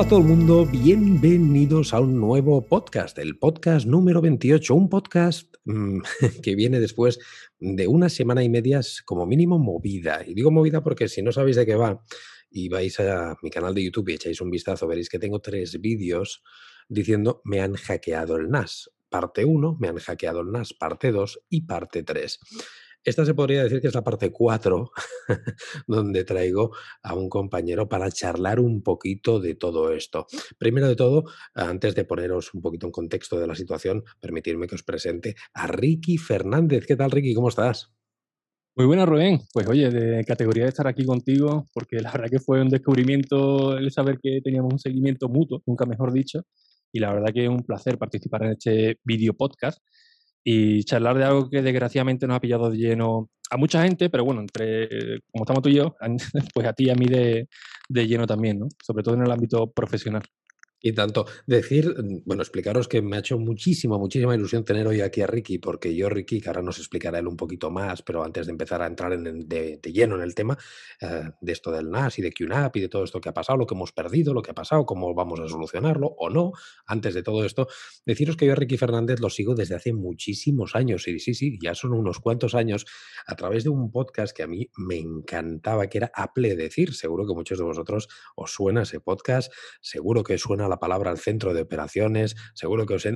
Hola a todo el mundo, bienvenidos a un nuevo podcast, el podcast número 28, un podcast mmm, que viene después de una semana y media como mínimo movida. Y digo movida porque si no sabéis de qué va y vais a mi canal de YouTube y echáis un vistazo, veréis que tengo tres vídeos diciendo me han hackeado el NAS. Parte 1, me han hackeado el NAS, parte 2 y parte 3. Esta se podría decir que es la parte 4, donde traigo a un compañero para charlar un poquito de todo esto. Primero de todo, antes de poneros un poquito en contexto de la situación, permitirme que os presente a Ricky Fernández. ¿Qué tal, Ricky? ¿Cómo estás? Muy buena, Rubén. Pues oye, de categoría de estar aquí contigo, porque la verdad que fue un descubrimiento el saber que teníamos un seguimiento mutuo, nunca mejor dicho, y la verdad que es un placer participar en este video podcast y charlar de algo que desgraciadamente nos ha pillado de lleno a mucha gente, pero bueno, entre como estamos tú y yo, pues a ti y a mí de, de lleno también, ¿no? Sobre todo en el ámbito profesional. Y tanto, decir, bueno, explicaros que me ha hecho muchísima, muchísima ilusión tener hoy aquí a Ricky, porque yo, Ricky, que ahora nos explicará él un poquito más, pero antes de empezar a entrar en, de, de, lleno en el tema eh, de esto del NAS y de QNAP y de todo esto que ha pasado, lo que hemos perdido, lo que ha pasado, cómo vamos a solucionarlo o no, antes de todo esto, deciros que yo a Ricky Fernández lo sigo desde hace muchísimos años, y sí, sí, ya son unos cuantos años, a través de un podcast que a mí me encantaba, que era Apple Decir, seguro que muchos de vosotros os suena ese podcast, seguro que suena la palabra al centro de operaciones, seguro que os,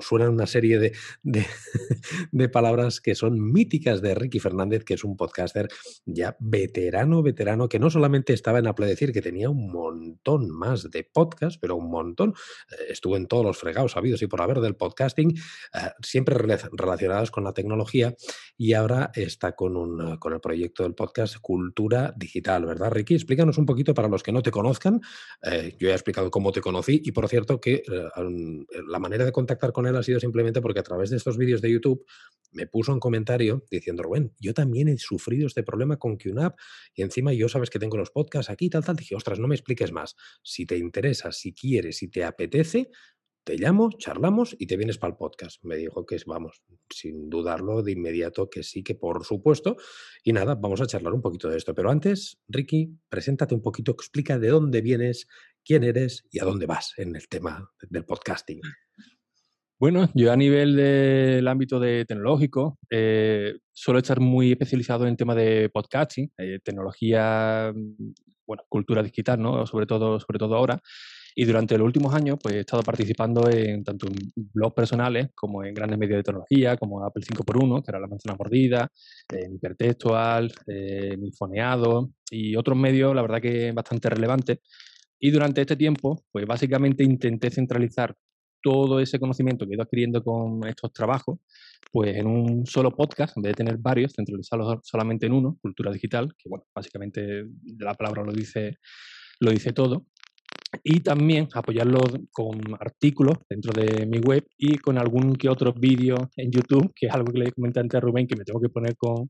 suenan una serie de, de, palabras que son míticas de Ricky Fernández, que es un podcaster ya veterano, veterano, que no solamente estaba en Apple que tenía un montón más de podcast, pero un montón, eh, estuvo en todos los fregados habidos y por haber del podcasting, eh, siempre relacionados con la tecnología, y ahora está con, un, con el proyecto del podcast Cultura Digital, ¿verdad, Ricky? Explícanos un poquito para los que no te conozcan. Eh, yo he explicado cómo te conocí y por cierto, que eh, la manera de contactar con él ha sido simplemente porque a través de estos vídeos de YouTube me puso un comentario diciendo, Rubén, yo también he sufrido este problema con QNAP y encima yo sabes que tengo los podcasts aquí, tal, tal. Dije, ostras, no me expliques más. Si te interesa, si quieres, si te apetece, te llamo, charlamos y te vienes para el podcast. Me dijo que vamos, sin dudarlo de inmediato que sí, que por supuesto. Y nada, vamos a charlar un poquito de esto. Pero antes, Ricky, preséntate un poquito, explica de dónde vienes, quién eres y a dónde vas en el tema del podcasting. Bueno, yo a nivel del ámbito de tecnológico eh, suelo estar muy especializado en el tema de podcasting, eh, tecnología, mm, bueno, cultura digital, ¿no? Sobre todo, sobre todo ahora. Y durante los últimos años, pues he estado participando en tanto en blogs personales como en grandes medios de tecnología, como Apple 5x1, que era la manzana mordida, en hipertextual, en infoneado y otros medios, la verdad que bastante relevantes. Y durante este tiempo, pues básicamente intenté centralizar todo ese conocimiento que he ido adquiriendo con estos trabajos, pues en un solo podcast, en vez de tener varios, centralizarlos solamente en uno, Cultura Digital, que bueno, básicamente la palabra lo dice, lo dice todo y también apoyarlo con artículos dentro de mi web y con algún que otro vídeo en YouTube, que es algo que le comenté antes a Rubén, que me tengo que poner con,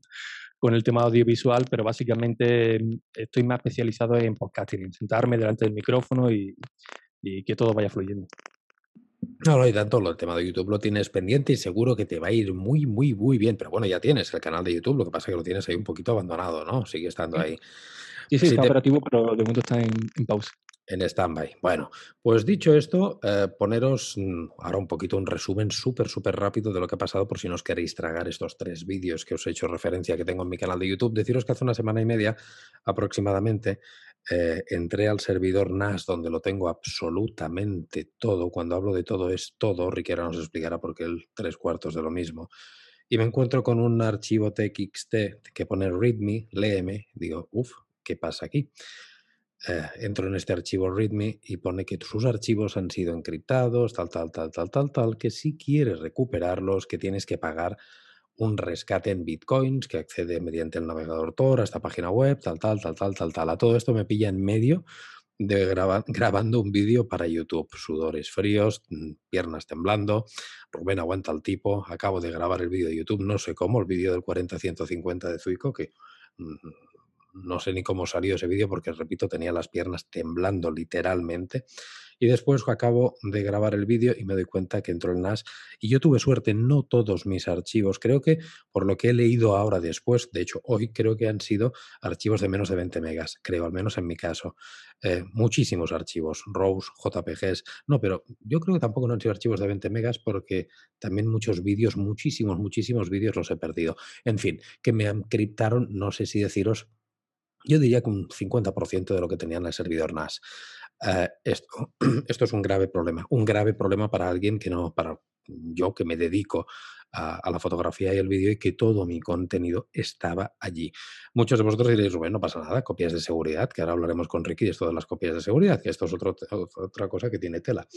con el tema audiovisual, pero básicamente mm, estoy más especializado en podcasting, en sentarme delante del micrófono y, y que todo vaya fluyendo. No, no, y tanto, el tema de YouTube lo tienes pendiente y seguro que te va a ir muy, muy, muy bien. Pero bueno, ya tienes el canal de YouTube, lo que pasa es que lo tienes ahí un poquito abandonado, ¿no? Sigue estando ahí. Sí, sí, si está te... operativo, pero de momento está en, en pausa. En stand-by. Bueno, pues dicho esto, eh, poneros mm, ahora un poquito un resumen súper, súper rápido de lo que ha pasado por si no os queréis tragar estos tres vídeos que os he hecho referencia que tengo en mi canal de YouTube. Deciros que hace una semana y media aproximadamente eh, entré al servidor NAS donde lo tengo absolutamente todo. Cuando hablo de todo es todo. Riquera nos explicará porque el tres cuartos de lo mismo. Y me encuentro con un archivo TXT que pone readme, léeme. Digo, uff, ¿qué pasa aquí? Eh, entro en este archivo README y pone que sus archivos han sido encriptados, tal, tal, tal, tal, tal, tal, que si quieres recuperarlos, que tienes que pagar un rescate en bitcoins que accede mediante el navegador Tor a esta página web, tal, tal, tal, tal, tal, tal. A todo esto me pilla en medio de graba grabando un vídeo para YouTube. Sudores fríos, mm, piernas temblando. Rubén aguanta el tipo. Acabo de grabar el vídeo de YouTube, no sé cómo, el vídeo del 40-150 de Zuico, que mm, no sé ni cómo salió ese vídeo porque, repito, tenía las piernas temblando literalmente. Y después acabo de grabar el vídeo y me doy cuenta que entró el NAS y yo tuve suerte, no todos mis archivos, creo que por lo que he leído ahora después, de hecho hoy creo que han sido archivos de menos de 20 megas, creo, al menos en mi caso. Eh, muchísimos archivos, RAWs, JPGs, no, pero yo creo que tampoco no han sido archivos de 20 megas porque también muchos vídeos, muchísimos, muchísimos vídeos los he perdido. En fin, que me encriptaron, no sé si deciros yo diría que un 50% de lo que tenía en el servidor NAS. Eh, esto, esto es un grave problema, un grave problema para alguien que no, para yo que me dedico a, la fotografía y el vídeo y que todo mi contenido estaba allí. Muchos de vosotros diréis, bueno, no pasa nada, copias de seguridad, que ahora hablaremos con Ricky de esto de las copias de seguridad, que esto es otra cosa que tiene tela.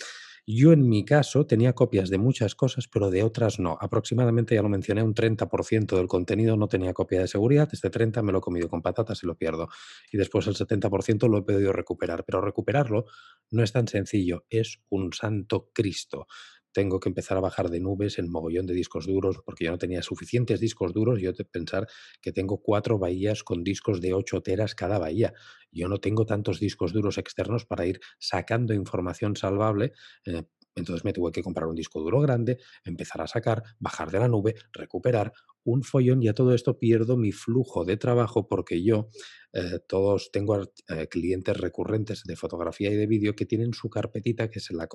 Yo en mi caso tenía copias de muchas cosas, pero de otras no. Aproximadamente, ya lo mencioné, un 30% del contenido no tenía copia de seguridad. Este 30% me lo he comido con patatas y lo pierdo. Y después el 70% lo he podido recuperar. Pero recuperarlo no es tan sencillo, es un santo Cristo tengo que empezar a bajar de nubes en mogollón de discos duros porque yo no tenía suficientes discos duros. Yo te pensar que tengo cuatro bahías con discos de 8 teras cada bahía. Yo no tengo tantos discos duros externos para ir sacando información salvable. Eh, entonces me tuve que comprar un disco duro grande, empezar a sacar, bajar de la nube, recuperar un follón y a todo esto pierdo mi flujo de trabajo porque yo eh, todos tengo eh, clientes recurrentes de fotografía y de vídeo que tienen su carpetita que se la,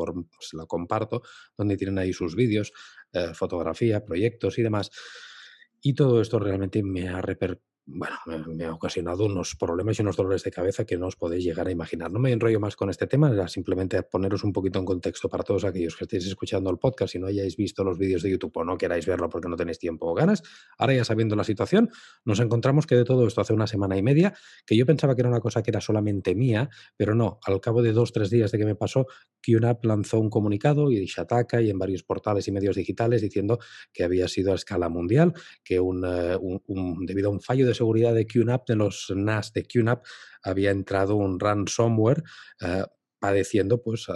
comparto, donde tienen ahí sus vídeos, eh, fotografía, proyectos y demás. Y todo esto realmente me ha repercutido bueno, me, ha ocasionado unos problemas y unos dolores de cabeza que no os podéis llegar a imaginar. No me enrollo más con este tema, era simplemente poneros un poquito en contexto para todos aquellos que estéis escuchando el podcast y no hayáis visto los vídeos de YouTube o no queráis verlo porque no tenéis tiempo o ganas. Ahora ya sabiendo la situación, nos encontramos que de todo esto hace una semana y media, que yo pensaba que era una cosa que era solamente mía, pero no, al cabo de dos, tres días de que me pasó, QNAP lanzó un comunicado y Shataka y en varios portales y medios digitales diciendo que había sido a escala mundial, que un, eh, debido a un fallo de seguridad de QNAP, de los NAS de QNAP, había entrado un ransomware eh, padeciendo pues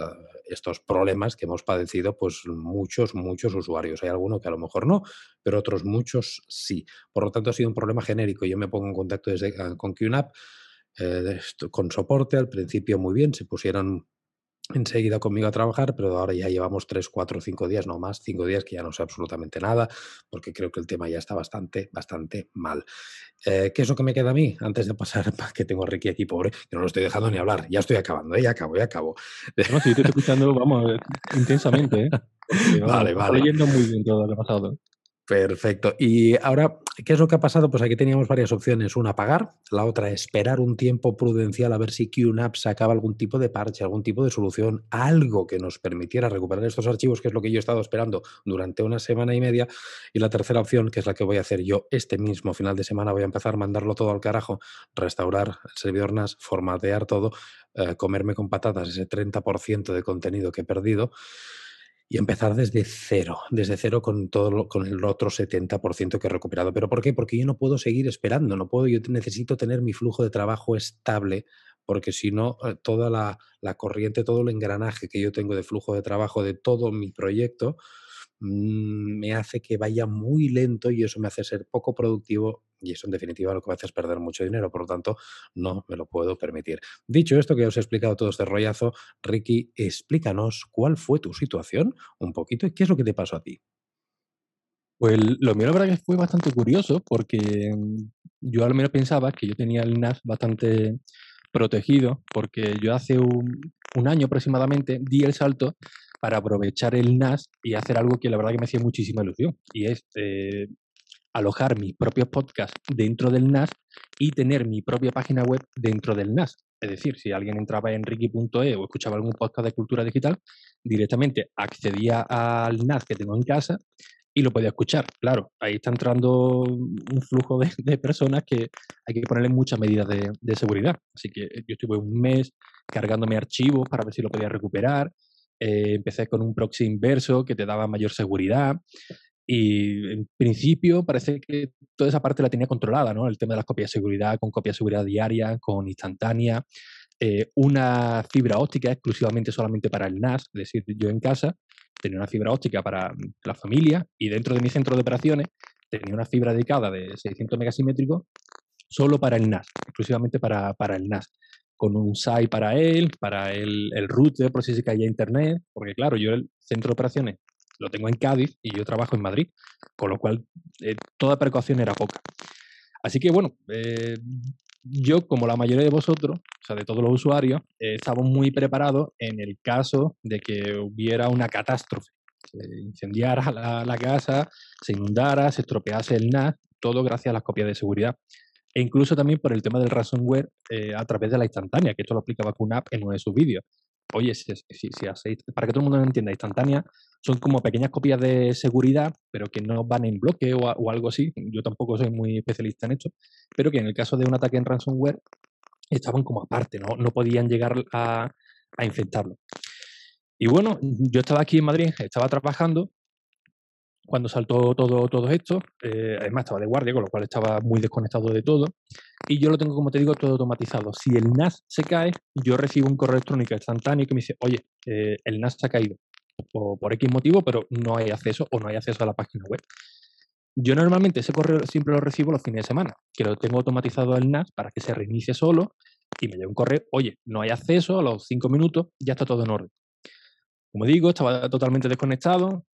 estos problemas que hemos padecido pues muchos, muchos usuarios. Hay algunos que a lo mejor no, pero otros muchos sí. Por lo tanto, ha sido un problema genérico. Yo me pongo en contacto desde, eh, con QNAP, eh, con soporte, al principio muy bien, se pusieron enseguida conmigo a trabajar, pero ahora ya llevamos tres, cuatro, cinco días, no más, cinco días que ya no sé absolutamente nada, porque creo que el tema ya está bastante, bastante mal. Eh, ¿Qué es lo que me queda a mí? Antes de pasar, que tengo a Ricky aquí, pobre, que no lo estoy dejando ni hablar, ya estoy acabando, ¿eh? ya acabo, ya acabo. No, sí, te estoy escuchando, vamos, eh, intensamente, ¿eh? vale, vale. leyendo muy bien todo lo que ha pasado. Perfecto. Y ahora, ¿qué es lo que ha pasado? Pues aquí teníamos varias opciones. Una, pagar. La otra, esperar un tiempo prudencial a ver si QNAP sacaba algún tipo de parche, algún tipo de solución, algo que nos permitiera recuperar estos archivos, que es lo que yo he estado esperando durante una semana y media. Y la tercera opción, que es la que voy a hacer yo este mismo final de semana, voy a empezar a mandarlo todo al carajo, restaurar el servidor NAS, formatear todo, eh, comerme con patatas ese 30% de contenido que he perdido y empezar desde cero, desde cero con todo con el otro 70% que he recuperado. ¿Pero por qué? Porque yo no puedo seguir esperando, no puedo, yo necesito tener mi flujo de trabajo estable, porque si no, eh, toda la, la corriente, todo el engranaje que yo tengo de flujo de trabajo de todo mi proyecto, Mm, me hace que vaya muy lento y eso me hace ser poco productivo y eso en definitiva lo que me hace es perder mucho dinero, por lo tanto no me lo puedo permitir. Dicho esto que os he explicado todo este rollazo, Ricky, explícanos cuál fue tu situación un poquito y qué es lo que te pasó a ti. Pues lo mío la verdad que fue bastante curioso porque mm, yo al menos pensaba que yo tenía el NAS bastante protegido porque yo hace un, un año aproximadamente di el salto para aprovechar el NAS y hacer algo que la verdad que me hacía muchísima ilusión, y es eh, alojar mis propios podcasts dentro del NAS y tener mi propia página web dentro del NAS. Es decir, si alguien entraba en ricky.e o escuchaba algún podcast de cultura digital, directamente accedía al NAS que tengo en casa y lo podía escuchar. Claro, ahí está entrando un flujo de, personas que hay que ponerle muchas medidas de, seguridad. Así que yo estuve un mes cargándome archivos para ver si lo podía recuperar, eh, empecé con un proxy inverso que te daba mayor seguridad. Y en principio parece que toda esa parte la tenía controlada, ¿no? El tema de las copias de seguridad, con copia de seguridad diaria, con instantánea, eh, una fibra óptica exclusivamente solamente para el NAS, es decir, yo en casa tenía una fibra óptica para la familia y dentro de mi centro de operaciones tenía una fibra dedicada de 600 megasimétricos solo para el NAS, exclusivamente para, para el NAS con un SAI para él, para el, el router, por si se caía internet, porque claro, yo el centro de operaciones lo tengo en Cádiz y yo trabajo en Madrid, con lo cual eh, toda precaución era poca. Así que bueno, eh, yo como la mayoría de vosotros, o sea, de todos los usuarios, eh, estamos muy preparados en el caso de que hubiera una catástrofe, se incendiara la, casa, se inundara, se estropease el NAS, todo gracias a las copias de seguridad e incluso también por el tema del ransomware eh, a través de la instantánea, que esto lo explicaba QNAP en uno de sus vídeos. Oye, si, si, si hacéis, para que todo el mundo lo entienda, instantánea son como pequeñas copias de seguridad, pero que no van en bloque o, algo así. Yo tampoco soy muy especialista en esto, pero que en el caso de un ataque en ransomware estaban como aparte, no, no podían llegar a, a infectarlo. Y bueno, yo estaba aquí en Madrid, estaba trabajando cuando saltó todo, todo esto. Eh, además, estaba de guardia, con lo cual estaba muy desconectado de todo. Y yo lo tengo, como te digo, todo automatizado. Si el NAS se cae, yo recibo un correo electrónico instantáneo que me dice, oye, eh, el NAS se ha caído por, por X motivo, pero no hay acceso o no hay acceso a la página web. Yo normalmente ese correo siempre lo recibo los fines de semana, que lo tengo automatizado el NAS para que se reinicie solo y me llega un correo, oye, no hay acceso, a los cinco minutos ya está todo en orden. Como digo, estaba totalmente desconectado,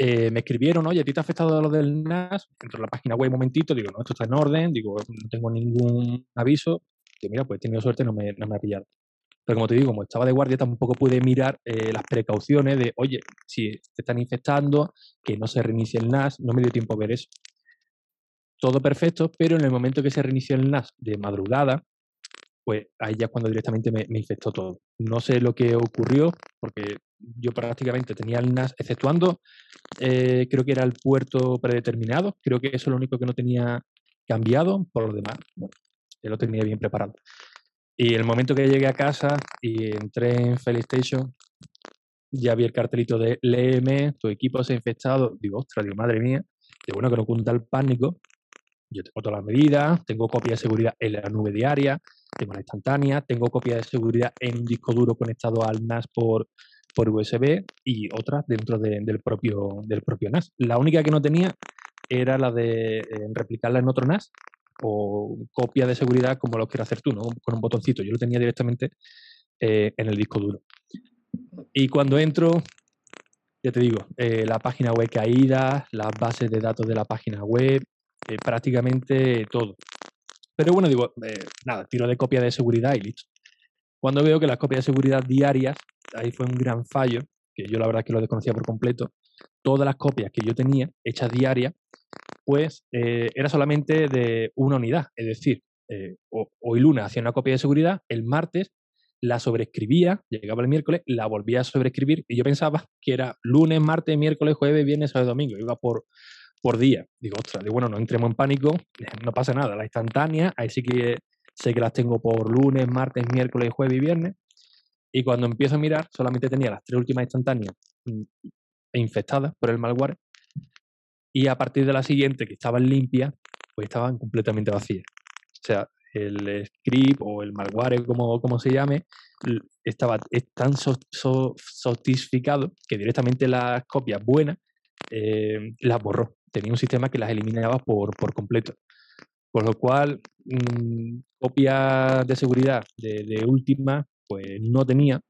eh, me escribieron, oye, ¿a ti te ha afectado lo del NAS? Entro en la página web un momentito, digo, no, esto está en orden, digo, no tengo ningún aviso. Que mira, pues he tenido suerte, no me, no me ha pillado. Pero como te digo, como estaba de guardia, tampoco pude mirar eh, las precauciones de, oye, si te están infectando, que no se reinicie el NAS, no me dio tiempo a ver eso. Todo perfecto, pero en el momento que se reinició el NAS de madrugada, pues ahí ya cuando directamente me, infectó todo. No sé lo que ocurrió, porque yo prácticamente tenía el NAS, exceptuando, eh, creo que era el puerto predeterminado, creo que eso es lo único que no tenía cambiado, por lo demás, bueno, lo tenía bien preparado. Y el momento que llegué a casa y entré en Station, ya vi el cartelito de LM, tu equipo se ha infectado, digo, ostras, digo, madre mía, de bueno que no cunda el pánico, yo tengo todas las medidas, tengo copia de seguridad en la nube diaria, tengo la instantánea, tengo copia de seguridad en un disco duro conectado al NAS por, por USB y otras dentro del, propio, del propio NAS. La única que no tenía era la de eh, replicarla en otro NAS o copia de seguridad como lo quieras hacer tú, ¿no? con un botoncito. Yo lo tenía directamente eh, en el disco duro. Y cuando entro, ya te digo, eh, la página web caída, las bases de datos de la página web, prácticamente todo. Pero bueno, digo, nada, tiro de copia de seguridad y listo. Cuando veo que las copias de seguridad diarias ahí fue un gran fallo, que yo la verdad que lo desconocía por completo, todas las copias que yo tenía hechas diarias, pues eh, era solamente de una unidad, es decir, eh, hoy lunes hacía una copia de seguridad, el martes la sobreescribía, llegaba el miércoles, la volvía a sobreescribir y yo pensaba que era lunes, martes, miércoles, jueves, viernes, sábado, domingo, iba por, por día. Digo, ostras, digo, bueno, no entremos en pánico, no pasa nada, la instantánea, ahí sí que sé que las tengo por lunes, martes, miércoles, jueves y viernes, y cuando empiezo a mirar, solamente tenía las tres últimas instantáneas mm, infectadas por el malware. Y a partir de la siguiente, que estaban limpias, pues estaban completamente vacías. O sea, el script o el malware, como, como se llame, estaba tan sofistificado que directamente las copias buenas eh, las borró. Tenía un sistema que las eliminaba por, por completo. Por lo cual, mmm, copias de seguridad de, de última pues no tenía,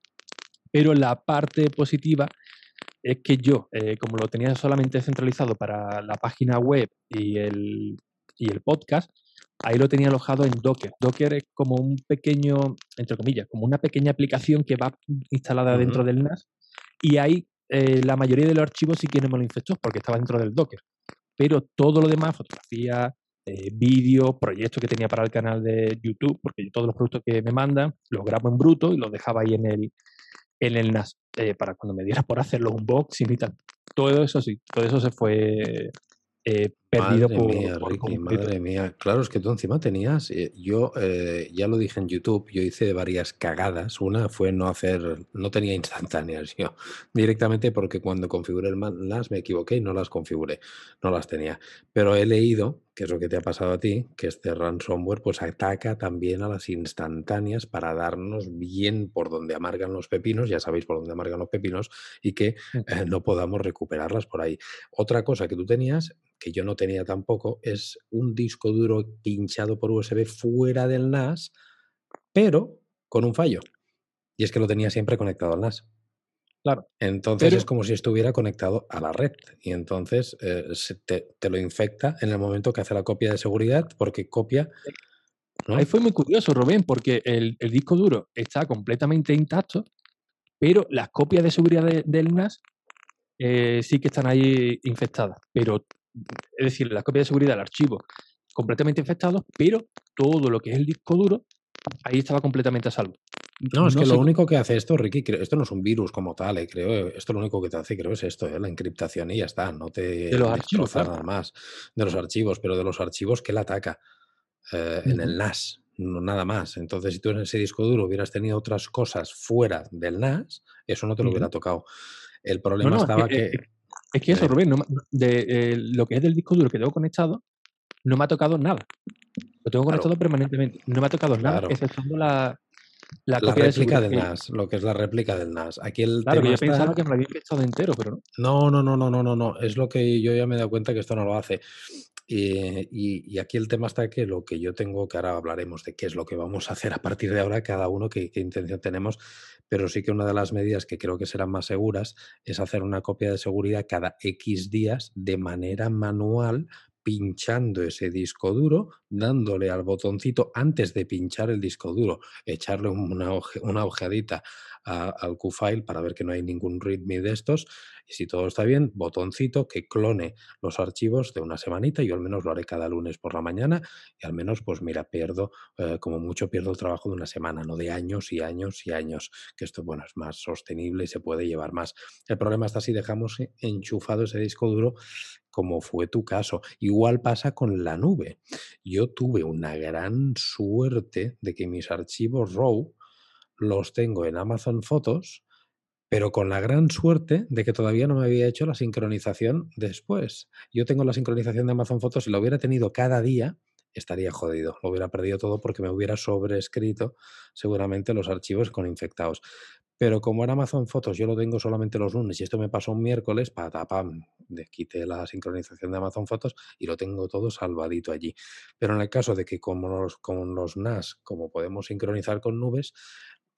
pero la parte positiva es que yo, eh, como lo tenía solamente centralizado para la página web y el, y el podcast, ahí lo tenía alojado en Docker. Docker es como un pequeño, entre comillas, como una pequeña aplicación que va instalada dentro del NAS y ahí eh, la mayoría de los archivos sí que no me lo infectó porque estaba dentro del Docker. Pero todo lo demás, fotografía, eh, vídeos, proyectos que tenía para el canal de YouTube, porque yo todos los productos que me mandan los grabo en bruto y los dejaba ahí en el, en el NAS, eh, para cuando me diera por hacer los unboxing y tal. Todo eso sí, todo eso se fue eh, perdido madre mía, Ricky, madre mía. Claro, es que tú encima tenías, eh, yo eh, ya lo dije en YouTube, yo hice varias cagadas. Una fue no hacer, no tenía instantáneas yo directamente porque cuando configuré el NAS me equivoqué y no las configuré, no las tenía. Pero he leído, que es lo que te ha pasado a ti, que este ransomware pues ataca también a las instantáneas para darnos bien por donde amargan los pepinos, ya sabéis por dónde amargan los pepinos, y que no podamos recuperarlas por ahí. Otra cosa que tú tenías que yo no tenía tampoco, es un disco duro pinchado por USB fuera del NAS, pero con un fallo. Y es que lo tenía siempre conectado al NAS. Claro. Entonces es como si estuviera conectado a la red. Y entonces eh, te, lo infecta en el momento que hace la copia de seguridad, porque copia. Ahí fue muy curioso, Rubén, porque el, disco duro está completamente intacto, pero las copias de seguridad del NAS eh, sí que están ahí infectadas. Pero, es decir, las copias de seguridad del archivo completamente infectados, pero todo lo que es el disco duro ahí estaba completamente a salvo. No, es que lo único que hace esto, Ricky, esto no es un virus como tal, eh, creo. Esto lo único que te hace, creo, es esto, eh, la encriptación y ya está. No te de los archivos, nada más. De los archivos, pero de los archivos que él ataca eh, en el NAS, no, nada más. Entonces, si tú en ese disco duro hubieras tenido otras cosas fuera del NAS, eso no te lo hubiera tocado. El problema estaba que, Es que eso, Rubén, de, lo que es del disco duro que tengo conectado, no me ha tocado nada. Lo tengo conectado permanentemente. No me ha tocado nada, exceptuando la, la, réplica del NAS, lo que es la réplica del NAS. Aquí el claro, yo pensaba que me lo había estado entero, pero no. No, no, no, no, no, no. Es lo que yo ya me he dado cuenta que esto no lo hace. Y, aquí el tema está que lo que yo tengo, que ahora hablaremos de qué es lo que vamos a hacer a partir de ahora, cada uno, qué, qué intención tenemos, pero sí que una de las medidas que creo que serán más seguras es hacer una copia de seguridad cada X días de manera manual pinchando ese disco duro, dándole al botoncito antes de pinchar el disco duro, echarle una, una ojeadita al QFile para ver que no hay ningún readme de estos. Y si todo está bien, botoncito que clone los archivos de una semanita. Yo al menos lo haré cada lunes por la mañana y al menos, pues mira, pierdo, eh, como mucho pierdo el trabajo de una semana, no de años y años y años. Que esto, bueno, es más sostenible y se puede llevar más. El problema está si dejamos enchufado ese disco duro como fue tu caso. Igual pasa con la nube. Yo tuve una gran suerte de que mis archivos RAW los tengo en Amazon Fotos, pero con la gran suerte de que todavía no me había hecho la sincronización después. Yo tengo la sincronización de Amazon Fotos y lo hubiera tenido cada día, estaría jodido. Lo hubiera perdido todo porque me hubiera sobrescrito seguramente los archivos con infectados. Pero como en Amazon Fotos yo lo tengo solamente los lunes y esto me pasó un miércoles, patapam, quité la sincronización de Amazon Fotos y lo tengo todo salvadito allí. Pero en el caso de que como los, con los NAS, como podemos sincronizar con nubes,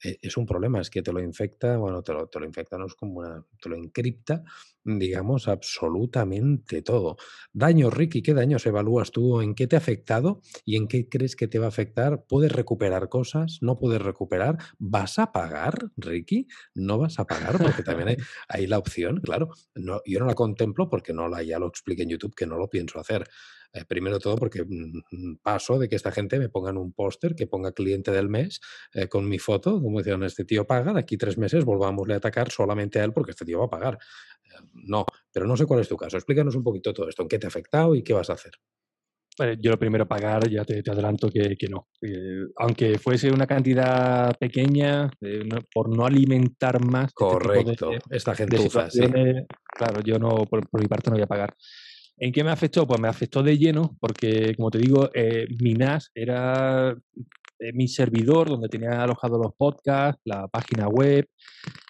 e, es un problema, es que te lo infecta, bueno, te lo, te lo infecta, no es como una, te lo encripta, digamos, absolutamente todo. Daño, Ricky, ¿qué daños evalúas tú? ¿En qué te ha afectado y en qué crees que te va a afectar? ¿Puedes recuperar cosas? ¿No puedes recuperar? ¿Vas a pagar, Ricky? ¿No vas a pagar? Porque también hay, la opción, claro. No, yo no la contemplo porque no la, ya lo expliqué en YouTube que no lo pienso hacer. Eh, primero todo porque mm, paso de que esta gente me pongan un póster que ponga cliente del mes eh, con mi foto, como decían, este tío paga, de aquí tres meses volvámosle a atacar solamente a él porque este tío va a pagar. Eh, no, pero no sé cuál es tu caso. Explícanos un poquito todo esto, en qué te ha afectado y qué vas a hacer. yo lo primero pagar, ya te, adelanto que, no. aunque fuese una cantidad pequeña, por no alimentar más. Este Correcto, esta gente Claro, yo no, por, mi parte no voy a pagar. ¿En qué me afectó? Pues me afectó de lleno porque, como te digo, eh, mi NAS era eh, mi servidor donde tenía alojados los podcasts, la página web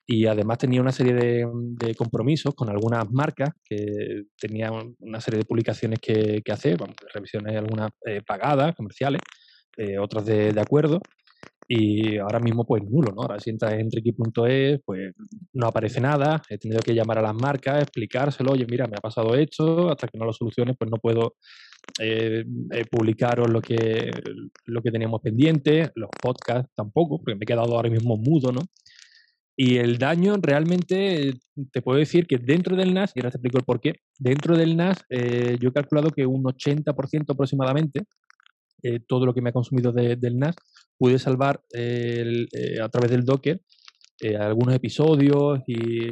y además tenía una serie de, compromisos con algunas marcas que tenían una serie de publicaciones que, hacer, revisiones algunas eh, pagadas, comerciales, otras de, de acuerdo y ahora mismo pues nulo, ¿no? Ahora si entras en Ricky.es, pues no aparece nada, he tenido que llamar a las marcas, explicárselo, oye, mira, me ha pasado esto, hasta que no lo soluciones, pues no puedo eh, eh, publicaros lo que, lo que teníamos pendiente, los podcasts tampoco, porque me he quedado ahora mismo mudo, ¿no? Y el daño realmente, te puedo decir que dentro del NAS, y ahora te explico el por qué, dentro del NAS eh, yo he calculado que un 80% aproximadamente, todo lo que me ha consumido del NAS, pude salvar eh, a través del Docker eh, algunos episodios y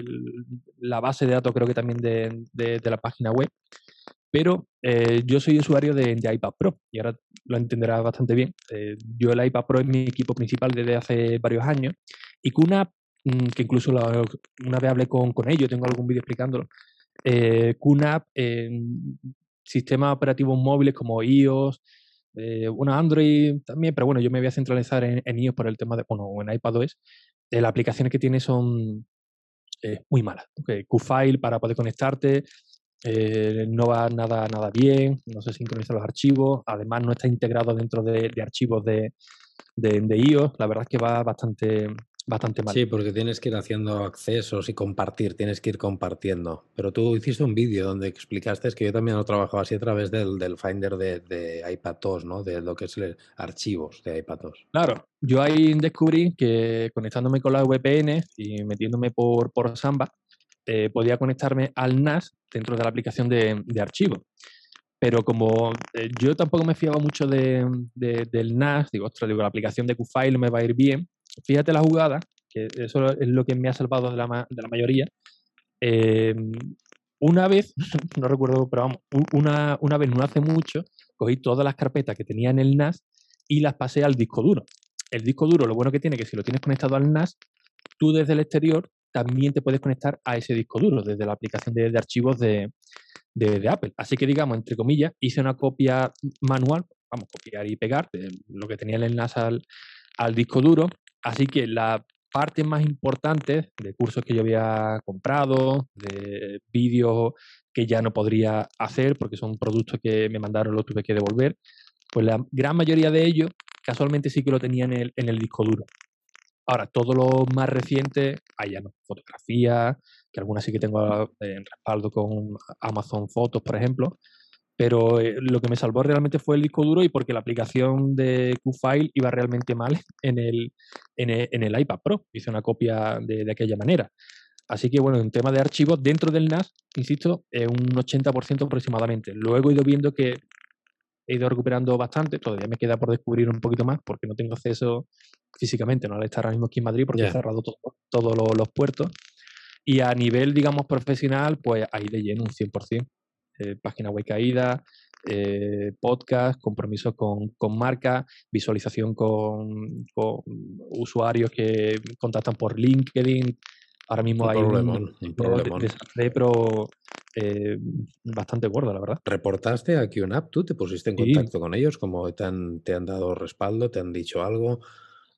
la base de datos creo que también de, la página web. Pero eh, yo soy usuario de, iPad Pro y ahora lo entenderás bastante bien. yo el iPad Pro es mi equipo principal desde hace varios años y QNAP, mm, que incluso una vez hablé con, con ellos, tengo algún vídeo explicándolo, QNAP en sistemas operativos móviles como iOS, eh, bueno, Android también, pero bueno, yo me voy a centralizar en, iOS por el tema de, bueno, en iPadOS. Eh, las aplicaciones que tiene son eh, muy malas. QFile para poder conectarte, eh, no va nada, nada bien, no se sincronizan los archivos, además no está integrado dentro de, archivos de, de, iOS, la verdad es que va bastante, bastante mal. Sí, porque tienes que ir haciendo accesos y compartir, tienes que ir compartiendo. Pero tú hiciste un vídeo donde explicaste que yo también lo trabajaba así a través del, del Finder de, de iPad ¿no? De lo que es el, archivos de iPad Claro, yo ahí descubrí que conectándome con la VPN y metiéndome por, por Samba, eh, podía conectarme al NAS dentro de la aplicación de, archivos. Pero como eh, yo tampoco me fiaba mucho de, del NAS, digo, ostras, digo, la aplicación de QFile me va a ir bien, fíjate la jugada, que eso es lo que me ha salvado de la, de la mayoría. Em, una vez, no recuerdo, pero vamos, una, una vez no hace mucho, cogí todas las carpetas que tenía en el NAS y las pasé al disco duro. El disco duro, lo bueno que tiene que si lo tienes conectado al NAS, tú desde el exterior también te puedes conectar a ese disco duro desde la aplicación de, archivos de, Apple. Así que, digamos, entre comillas, hice una copia manual, vamos, copiar y pegar de lo que tenía el enlace al, disco duro Así que la parte más importante de cursos que yo había comprado, de vídeos que ya no podría hacer porque son productos que me mandaron, los tuve que devolver, pues la gran mayoría de ellos casualmente sí que lo tenía en el, en el disco duro. Ahora, todo lo más reciente, ahí ya no, fotografía, que algunas sí que tengo eh, en respaldo con Amazon Fotos, por ejemplo, pero eh, lo que me salvó realmente fue el disco duro y porque la aplicación de QFile iba realmente mal en el, en el, iPad Pro. Hice una copia de, de, aquella manera. Así que bueno, en tema de archivos, dentro del NAS, insisto, es un 80% aproximadamente. Luego he ido viendo que he ido recuperando bastante, todavía me queda por descubrir un poquito más porque no tengo acceso físicamente, no al estar ahora mismo aquí en Madrid porque he cerrado todos los, puertos. Y a nivel, digamos, profesional, pues ahí de lleno un 100%. Eh, página web caída, eh, podcast, compromiso con, con marca, visualización con, usuarios que contactan por LinkedIn. Ahora mismo hay un, problema, pero eh, bastante gordo, la verdad. ¿Reportaste a QNAP? ¿Tú te pusiste en contacto con ellos? ¿Cómo te han, te han dado respaldo? ¿Te han dicho algo?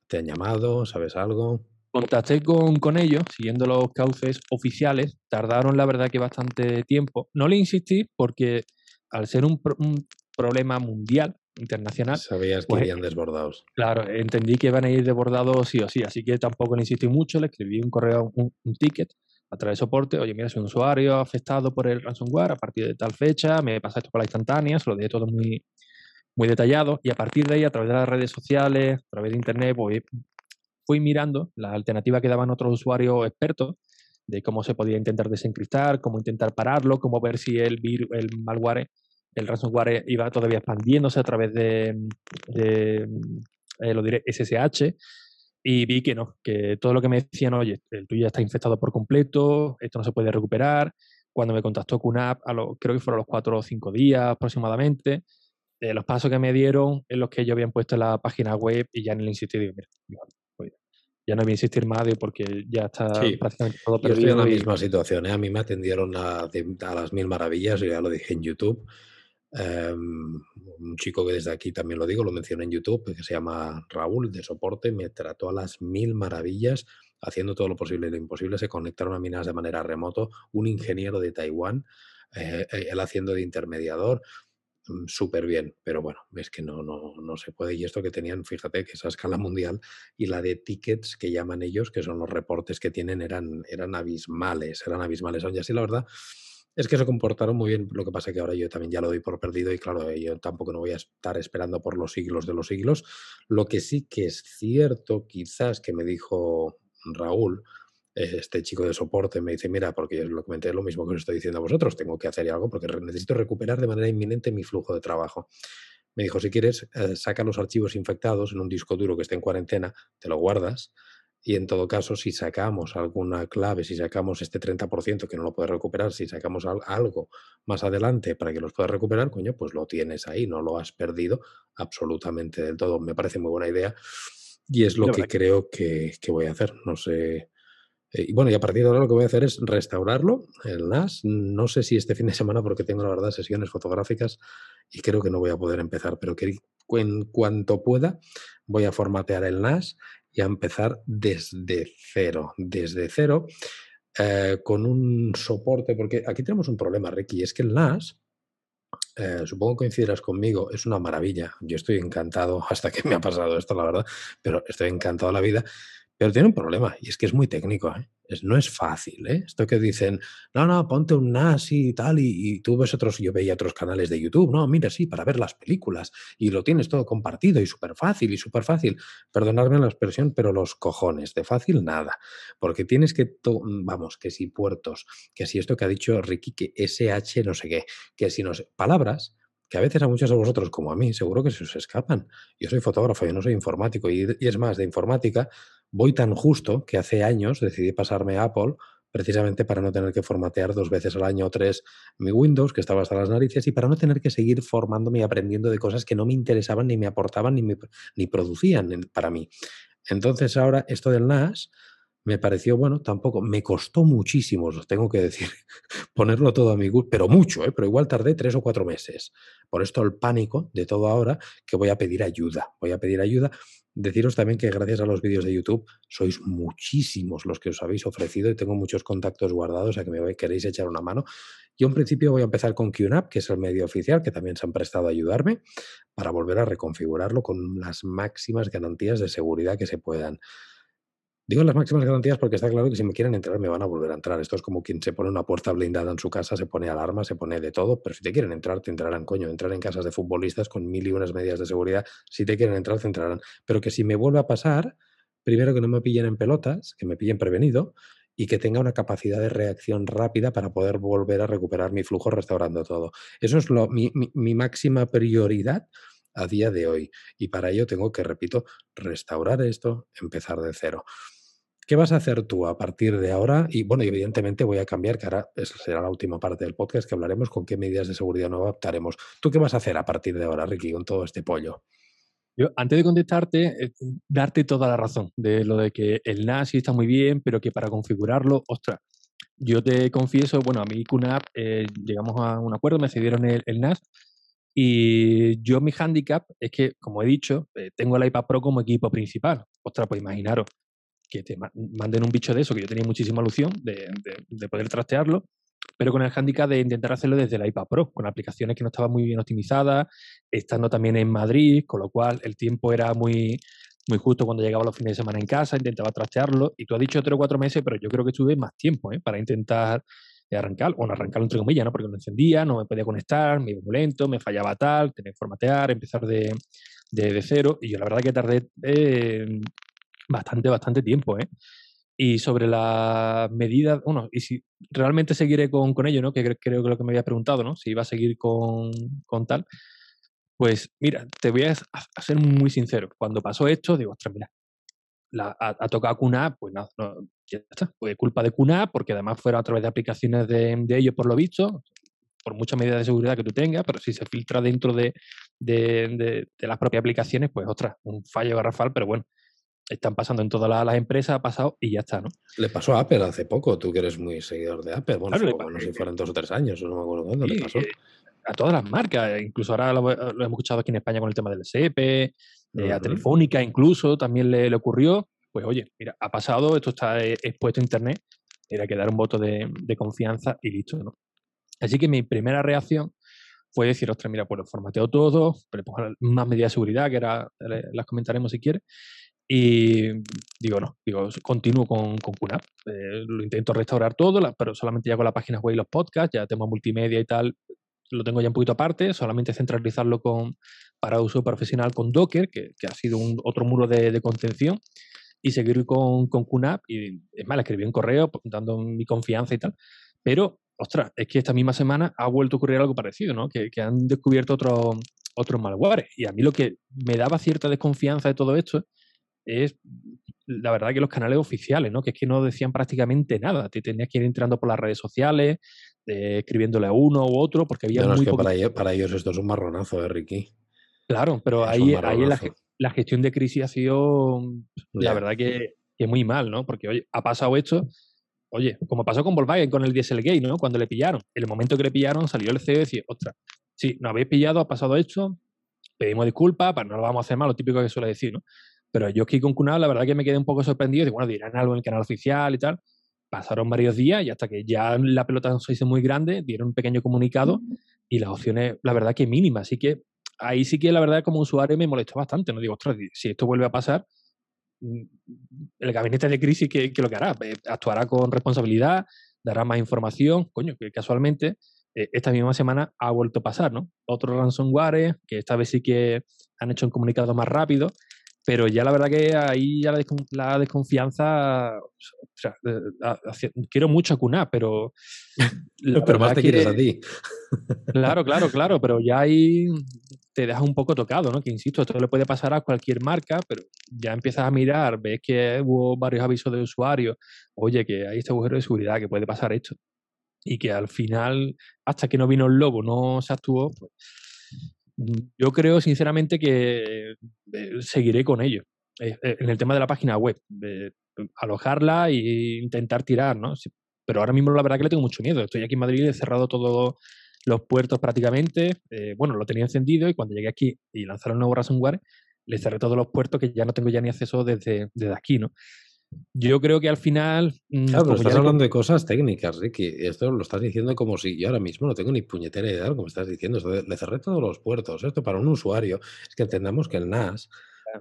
¿Te han llamado? ¿Sabes algo? Contacté con, con, ellos, siguiendo los cauces oficiales. Tardaron, la verdad, que bastante tiempo. No le insistí porque, al ser un, problema mundial, internacional. Sabías que pues, irían desbordados. Claro, entendí que iban a ir desbordados sí o sí, así que tampoco le insistí mucho. Le escribí un correo, un, ticket a través de soporte. Oye, mira, soy un usuario afectado por el ransomware a partir de tal fecha, me pasa esto por la instantánea, se lo dije todo muy, muy detallado. Y a partir de ahí, a través de las redes sociales, a través de internet, voy fui mirando la alternativa que daban otros usuarios expertos de cómo se podía intentar desencriptar, cómo intentar pararlo, cómo ver si el virus, el malware, el ransomware iba todavía expandiéndose a través de, eh, lo diré, SSH. Y vi que no, que todo lo que me decían, oye, el tuyo ya está infectado por completo, esto no se puede recuperar. Cuando me contactó QNAP, a lo, creo que fueron los cuatro o cinco días aproximadamente, eh, los pasos que me dieron en los que yo habían puesto en la página web y ya no le insistí, digo, mira, ya no voy a insistir más porque ya está prácticamente todo. Yo estoy en la misma situación. ¿eh? A mí me atendieron a, las mil maravillas, ya lo dije en YouTube. Em, un chico que desde aquí también lo digo, lo mencioné en YouTube, que se llama Raúl de soporte, me trató a las mil maravillas, haciendo todo lo posible y lo imposible. Se conectaron a minas de manera remoto. Un ingeniero de Taiwán, eh, eh, él haciendo de intermediador. Mm, súper bien, pero bueno, es que no, no, no se puede. Y esto que tenían, fíjate que esa escala mundial y la de tickets que llaman ellos, que son los reportes que tienen, eran, eran abismales, eran abismales. Y así la verdad es que se comportaron muy bien. Lo que pasa que ahora yo también ya lo doy por perdido y claro, yo tampoco no voy a estar esperando por los siglos de los siglos. Lo que sí que es cierto, quizás que me dijo Raúl, este chico de soporte me dice, mira, porque yo lo comenté lo mismo que os estoy diciendo a vosotros, tengo que hacer algo porque necesito recuperar de manera inminente mi flujo de trabajo. Me dijo, si quieres, eh, saca los archivos infectados en un disco duro que esté en cuarentena, te lo guardas y en todo caso, si sacamos alguna clave, si sacamos este 30% que no lo puedes recuperar, si sacamos algo más adelante para que los puedas recuperar, coño, pues lo tienes ahí, no lo has perdido absolutamente del todo. Me parece muy buena idea y es lo que creo que, que voy a hacer. No sé eh, y bueno, y a partir de ahora lo que voy a hacer es restaurarlo, el NAS. No sé si este fin de semana, porque tengo la verdad sesiones fotográficas y creo que no voy a poder empezar, pero que en cuanto pueda voy a formatear el NAS y a empezar desde cero. Desde cero. eh, con un soporte, porque aquí tenemos un problema, Ricky, es que el NAS, eh, supongo que coincidirás conmigo, es una maravilla. Yo estoy encantado, hasta que me ha pasado esto, la verdad, pero estoy encantado de la vida. Pero tiene un problema, y es que es muy técnico, ¿eh? No es fácil, ¿eh? Esto que dicen, no, no, ponte un NAS y tal, y, tú ves otros, yo veía otros canales de YouTube, no, mira, sí, para ver las películas, y lo tienes todo compartido y súper fácil, y súper fácil. Perdonadme la expresión, pero los cojones, de fácil nada, porque tienes que, vamos, que si puertos, que si esto que ha dicho Ricky, que SH no sé qué, que si no sé, palabras que a veces a muchos de vosotros, como a mí, seguro que se os escapan. Yo soy fotógrafo, yo no soy informático, y es más, de informática Voy tan justo que hace años decidí pasarme a Apple precisamente para no tener que formatear dos veces al año o tres mi Windows, que estaba hasta las narices, y para no tener que seguir formándome y aprendiendo de cosas que no me interesaban, ni me aportaban, ni, ni producían para mí. Entonces ahora esto del NAS me pareció, bueno, tampoco, me costó muchísimo, os tengo que decir, ponerlo todo a mi gusto, pero mucho, ¿eh? pero igual tardé tres o cuatro meses. Por esto el pánico de todo ahora, que voy a pedir ayuda, voy a pedir ayuda. Deciros también que gracias a los vídeos de YouTube sois muchísimos los que os habéis ofrecido y tengo muchos contactos guardados a que me queréis echar una mano. Yo en principio voy a empezar con QNAP, que es el medio oficial, que también se han prestado a ayudarme para volver a reconfigurarlo con las máximas garantías de seguridad que se puedan. Digo las máximas garantías porque está claro que si me quieren entrar me van a volver a entrar. Esto es como quien se pone una puerta blindada en su casa, se pone alarma, se pone de todo, pero si te quieren entrar, te entrarán, coño. Entrar en casas de futbolistas con mil y unas medidas de seguridad, si te quieren entrar, te entrarán. Pero que si me vuelve a pasar, primero que no me pillen en pelotas, que me pillen prevenido y que tenga una capacidad de reacción rápida para poder volver a recuperar mi flujo restaurando todo. Eso es lo, mi, mi máxima prioridad a día de hoy. Y para ello tengo que, repito, restaurar esto, empezar de cero. ¿Qué vas a hacer tú a partir de ahora? Y bueno, evidentemente voy a cambiar, que ahora será la última parte del podcast que hablaremos con qué medidas de seguridad nos adaptaremos. ¿Tú qué vas a hacer a partir de ahora, Ricky, con todo este pollo? Antes de contestarte, eh, darte toda la razón de lo de que el NAS sí está muy bien, pero que para configurarlo, ostras, yo te confieso, bueno, a mí QNAP eh, llegamos a un acuerdo, me cedieron el, NAS y yo mi handicap es que, como he dicho, eh, tengo el iPad Pro como equipo principal. Ostras, pues imaginaros, que te manden un bicho de eso, que yo tenía muchísima ilusión de, de, poder trastearlo, pero con el handicap de intentar hacerlo desde el iPad Pro, con aplicaciones que no estaban muy bien optimizadas, estando también en Madrid, con lo cual el tiempo era muy, muy justo cuando llegaba los fines de semana en casa, intentaba trastearlo, y tú has dicho tres o cuatro meses, pero yo creo que estuve más tiempo ¿eh? para intentar arrancar, o no arrancarlo entre comillas, ¿no? porque no encendía, no me podía conectar, me iba muy lento, me fallaba tal, tenía que formatear, empezar de, de, cero, y yo la verdad que tardé eh, bastante, bastante tiempo, ¿eh? Y sobre las medidas, bueno, y si realmente seguiré con, con ello, ¿no? Que creo, que lo que me había preguntado, ¿no? Si iba a seguir con, con tal. Pues mira, te voy a, ser muy sincero. Cuando pasó esto, digo, ostras, mira, la, ha, tocado QNAP, pues nada, no, ya está. Pues culpa de QNAP, porque además fuera a través de aplicaciones de, de ellos, por lo visto, por muchas medidas de seguridad que tú tengas, pero si se filtra dentro de, de, de las propias aplicaciones, pues ostras, un fallo garrafal, pero bueno, están pasando en todas las, empresas, ha pasado y ya está, ¿no? Le pasó a Apple hace poco, tú que eres muy seguidor de Apple, bueno, no sé si fueron dos o tres años, no me acuerdo cuándo le pasó. Eh, a todas las marcas, incluso ahora lo, hemos escuchado aquí en España con el tema del SEP, eh, a Telefónica incluso también le, ocurrió. Pues oye, mira, ha pasado, esto está eh, expuesto a Internet, era que dar un voto de, confianza y listo, ¿no? Así que mi primera reacción fue decir, ostras, mira, pues lo formateo todo, pero más medidas de seguridad, que ahora las comentaremos si quieres, y digo, no, digo, continúo con, con QNAP. Eh, lo intento restaurar todo, pero solamente ya con la página web y los podcasts, ya tengo multimedia y tal, lo tengo ya un poquito aparte, solamente centralizarlo con, para uso profesional con Docker, que, que ha sido un, otro muro de, de, contención, y seguir con, con QNAP. Y es más, le escribí un correo dando mi confianza y tal. Pero, ostras, es que esta misma semana ha vuelto a ocurrir algo parecido, ¿no? Que, que han descubierto otros otros malwares. Y a mí lo que me daba cierta desconfianza de todo esto es la verdad que los canales oficiales, ¿no? Que es que no decían prácticamente nada. Te tenías que ir entrando por las redes sociales, eh, escribiéndole a uno u otro, porque había no, es que para ellos, para ellos, esto es un marronazo, ¿eh, Ricky? Claro, pero ahí, ahí la, gestión de crisis ha sido, la verdad que, que, muy mal, ¿no? Porque oye, ha pasado esto, oye, como pasó con Volkswagen, con el Dieselgate, ¿no? Cuando le pillaron. En el momento que le pillaron, salió el CEO y decía, ostras, sí, nos habéis pillado, ha pasado esto, pedimos disculpas, no lo vamos a hacer mal, lo típico que suele decir, ¿no? Pero yo aquí con Kunal, la verdad que me quedé un poco sorprendido. Y bueno, dirán algo en el canal oficial y tal. pasaron varios días y hasta que ya la pelota se hizo muy grande, dieron un pequeño comunicado y las opciones, la verdad que mínimas. Así que ahí sí que la verdad como usuario me molestó bastante. No digo, ostras, si esto vuelve a pasar, mm, el gabinete de crisis, ¿qué, lo que hará? Actuará con responsabilidad, dará más información. Coño, que casualmente eh, esta misma semana ha vuelto a pasar, ¿no? Otro ransomware, que esta vez sí que han hecho un comunicado más rápido, pero ya la verdad que ahí ya la, desconfianza, o sea, quiero mucho a QNAP, pero... pero más te quieres a ti. Claro, claro, claro, pero ya ahí te dejas un poco tocado, ¿no? Que insisto, esto le puede pasar a cualquier marca, pero ya empiezas a mirar, ves que hubo varios avisos de usuarios, oye, que hay este agujero de seguridad, que puede pasar esto y que al final, hasta que no vino el lobo, no se actuó, pues yo creo sinceramente que eh, seguiré con ello. Eh, eh, en el tema de la página web, alojarla e intentar tirar, ¿no? Pero ahora mismo la verdad que le tengo mucho miedo. Estoy aquí en Madrid, he cerrado todos los puertos prácticamente. bueno, lo tenía encendido y cuando llegué aquí y lanzaron el nuevo ransomware, le cerré todos los puertos que ya no tengo ya ni acceso desde, desde aquí, ¿no? Yo creo que al final. Mm, claro, pero estás hablando de cosas técnicas, Ricky. Esto lo estás diciendo como si yo ahora mismo no tengo ni puñetera idea de lo que me estás diciendo. le cerré todos los puertos. Esto para un usuario es que entendamos que el NAS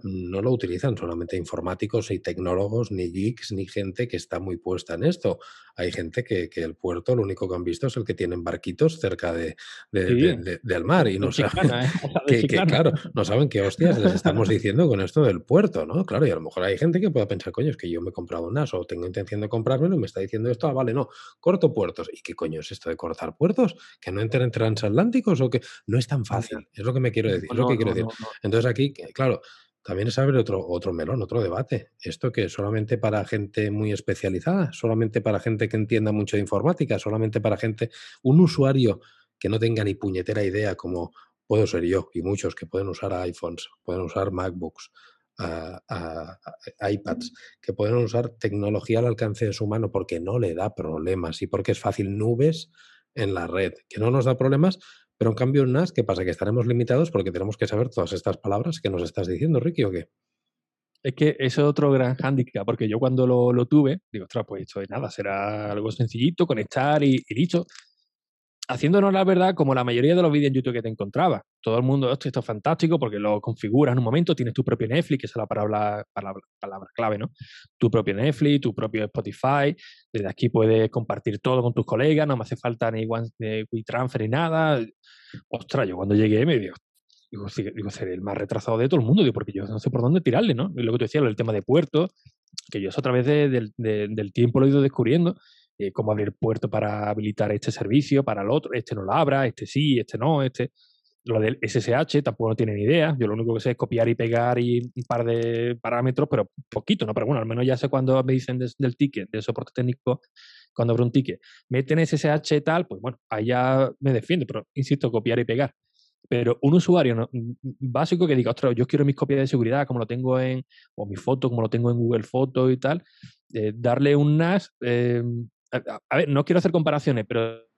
no lo utilizan solamente informáticos y tecnólogos, ni geeks, ni gente que está muy puesta en esto. Hay gente que, el puerto lo único que han visto es el que tienen barquitos cerca de, del mar y no saben, ¿eh? que, claro, no saben qué hostias les estamos diciendo con esto del puerto, ¿no? Claro, y a lo mejor hay gente que pueda pensar, coño, es que yo me he comprado un NAS o tengo intención de comprármelo y me está diciendo esto, ah, vale, no, corto puertos. ¿Y qué coño es esto de cortar puertos? ¿Que no entren transatlánticos o que no es tan fácil? Es lo que me quiero decir, es lo que quiero decir. Entonces aquí, claro, también se abre otro, otro melón, otro debate. ¿Esto que solamente para gente muy especializada? ¿Solamente para gente que entienda mucho de informática? ¿Solamente para gente, un usuario que no tenga ni puñetera idea como puedo ser yo y muchos que pueden usar iPhones, pueden usar MacBooks, iPads, que pueden usar tecnología al alcance de su mano porque no le da problemas y porque es fácil nubes en la red, que no nos da problemas, pero en cambio en NAS, ¿qué pasa? Que estaremos limitados porque tenemos que saber todas estas palabras que nos estás diciendo, Ricky, ¿o qué? Es que eso es otro gran hándicap, porque yo cuando lo, tuve, digo, ostras, pues esto de nada, será algo sencillito, conectar y, y listo haciéndonos la verdad como la mayoría de los vídeos en YouTube que te encontraba. Todo el mundo, esto, esto es fantástico porque lo configuras en un momento, tienes tu propio Netflix, que es la palabra, clave, ¿no? Tu propio Netflix, tu propio Spotify. Desde aquí puedes compartir todo con tus colegas, no me hace falta ni WeTransfer ni nada. Ostras, yo cuando llegué me digo, digo, seré el más retrasado de todo el mundo, digo, porque yo no sé por dónde tirarle, ¿no? Y lo que te decía, el tema de puertos, que yo eso a través del tiempo lo he ido descubriendo eh, cómo abrir puerto para habilitar este servicio, para el otro, este no lo abra, este sí, este no, este. Lo del SSH tampoco no tiene ni idea. Yo lo único que sé es copiar y pegar y un par de parámetros, pero poquito, ¿no? Pero bueno, al menos ya sé cuando me dicen del ticket, del soporte técnico, cuando abro un ticket, meten SSH tal, pues bueno, allá me defiende, pero insisto, copiar y pegar. Pero un usuario básico que diga, ostras, yo quiero mis copias de seguridad como lo tengo en, o mi foto como lo tengo en Google Fotos y tal, eh, darle un NAS, eh, a, ver, no quiero hacer comparaciones, pero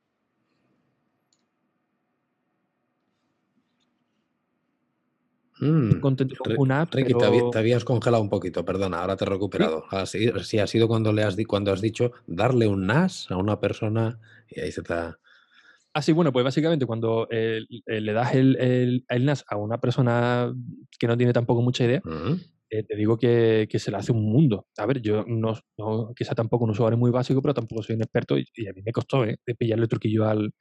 Mm, contento con una Ricky, te, habías congelado un poquito, perdona, ahora te he recuperado. ¿Sí? Así, ha sido cuando, le has, cuando has dicho darle un NAS a una persona y ahí se te ha... Ah, sí, bueno, pues básicamente cuando le das el, NAS a una persona que no tiene tampoco mucha idea, mm. Eh, te digo que, se le hace un mundo. A ver, yo no, no quizá tampoco un usuario muy básico, pero tampoco soy un experto y, a mí me costó ¿eh? pillarle el truquillo al,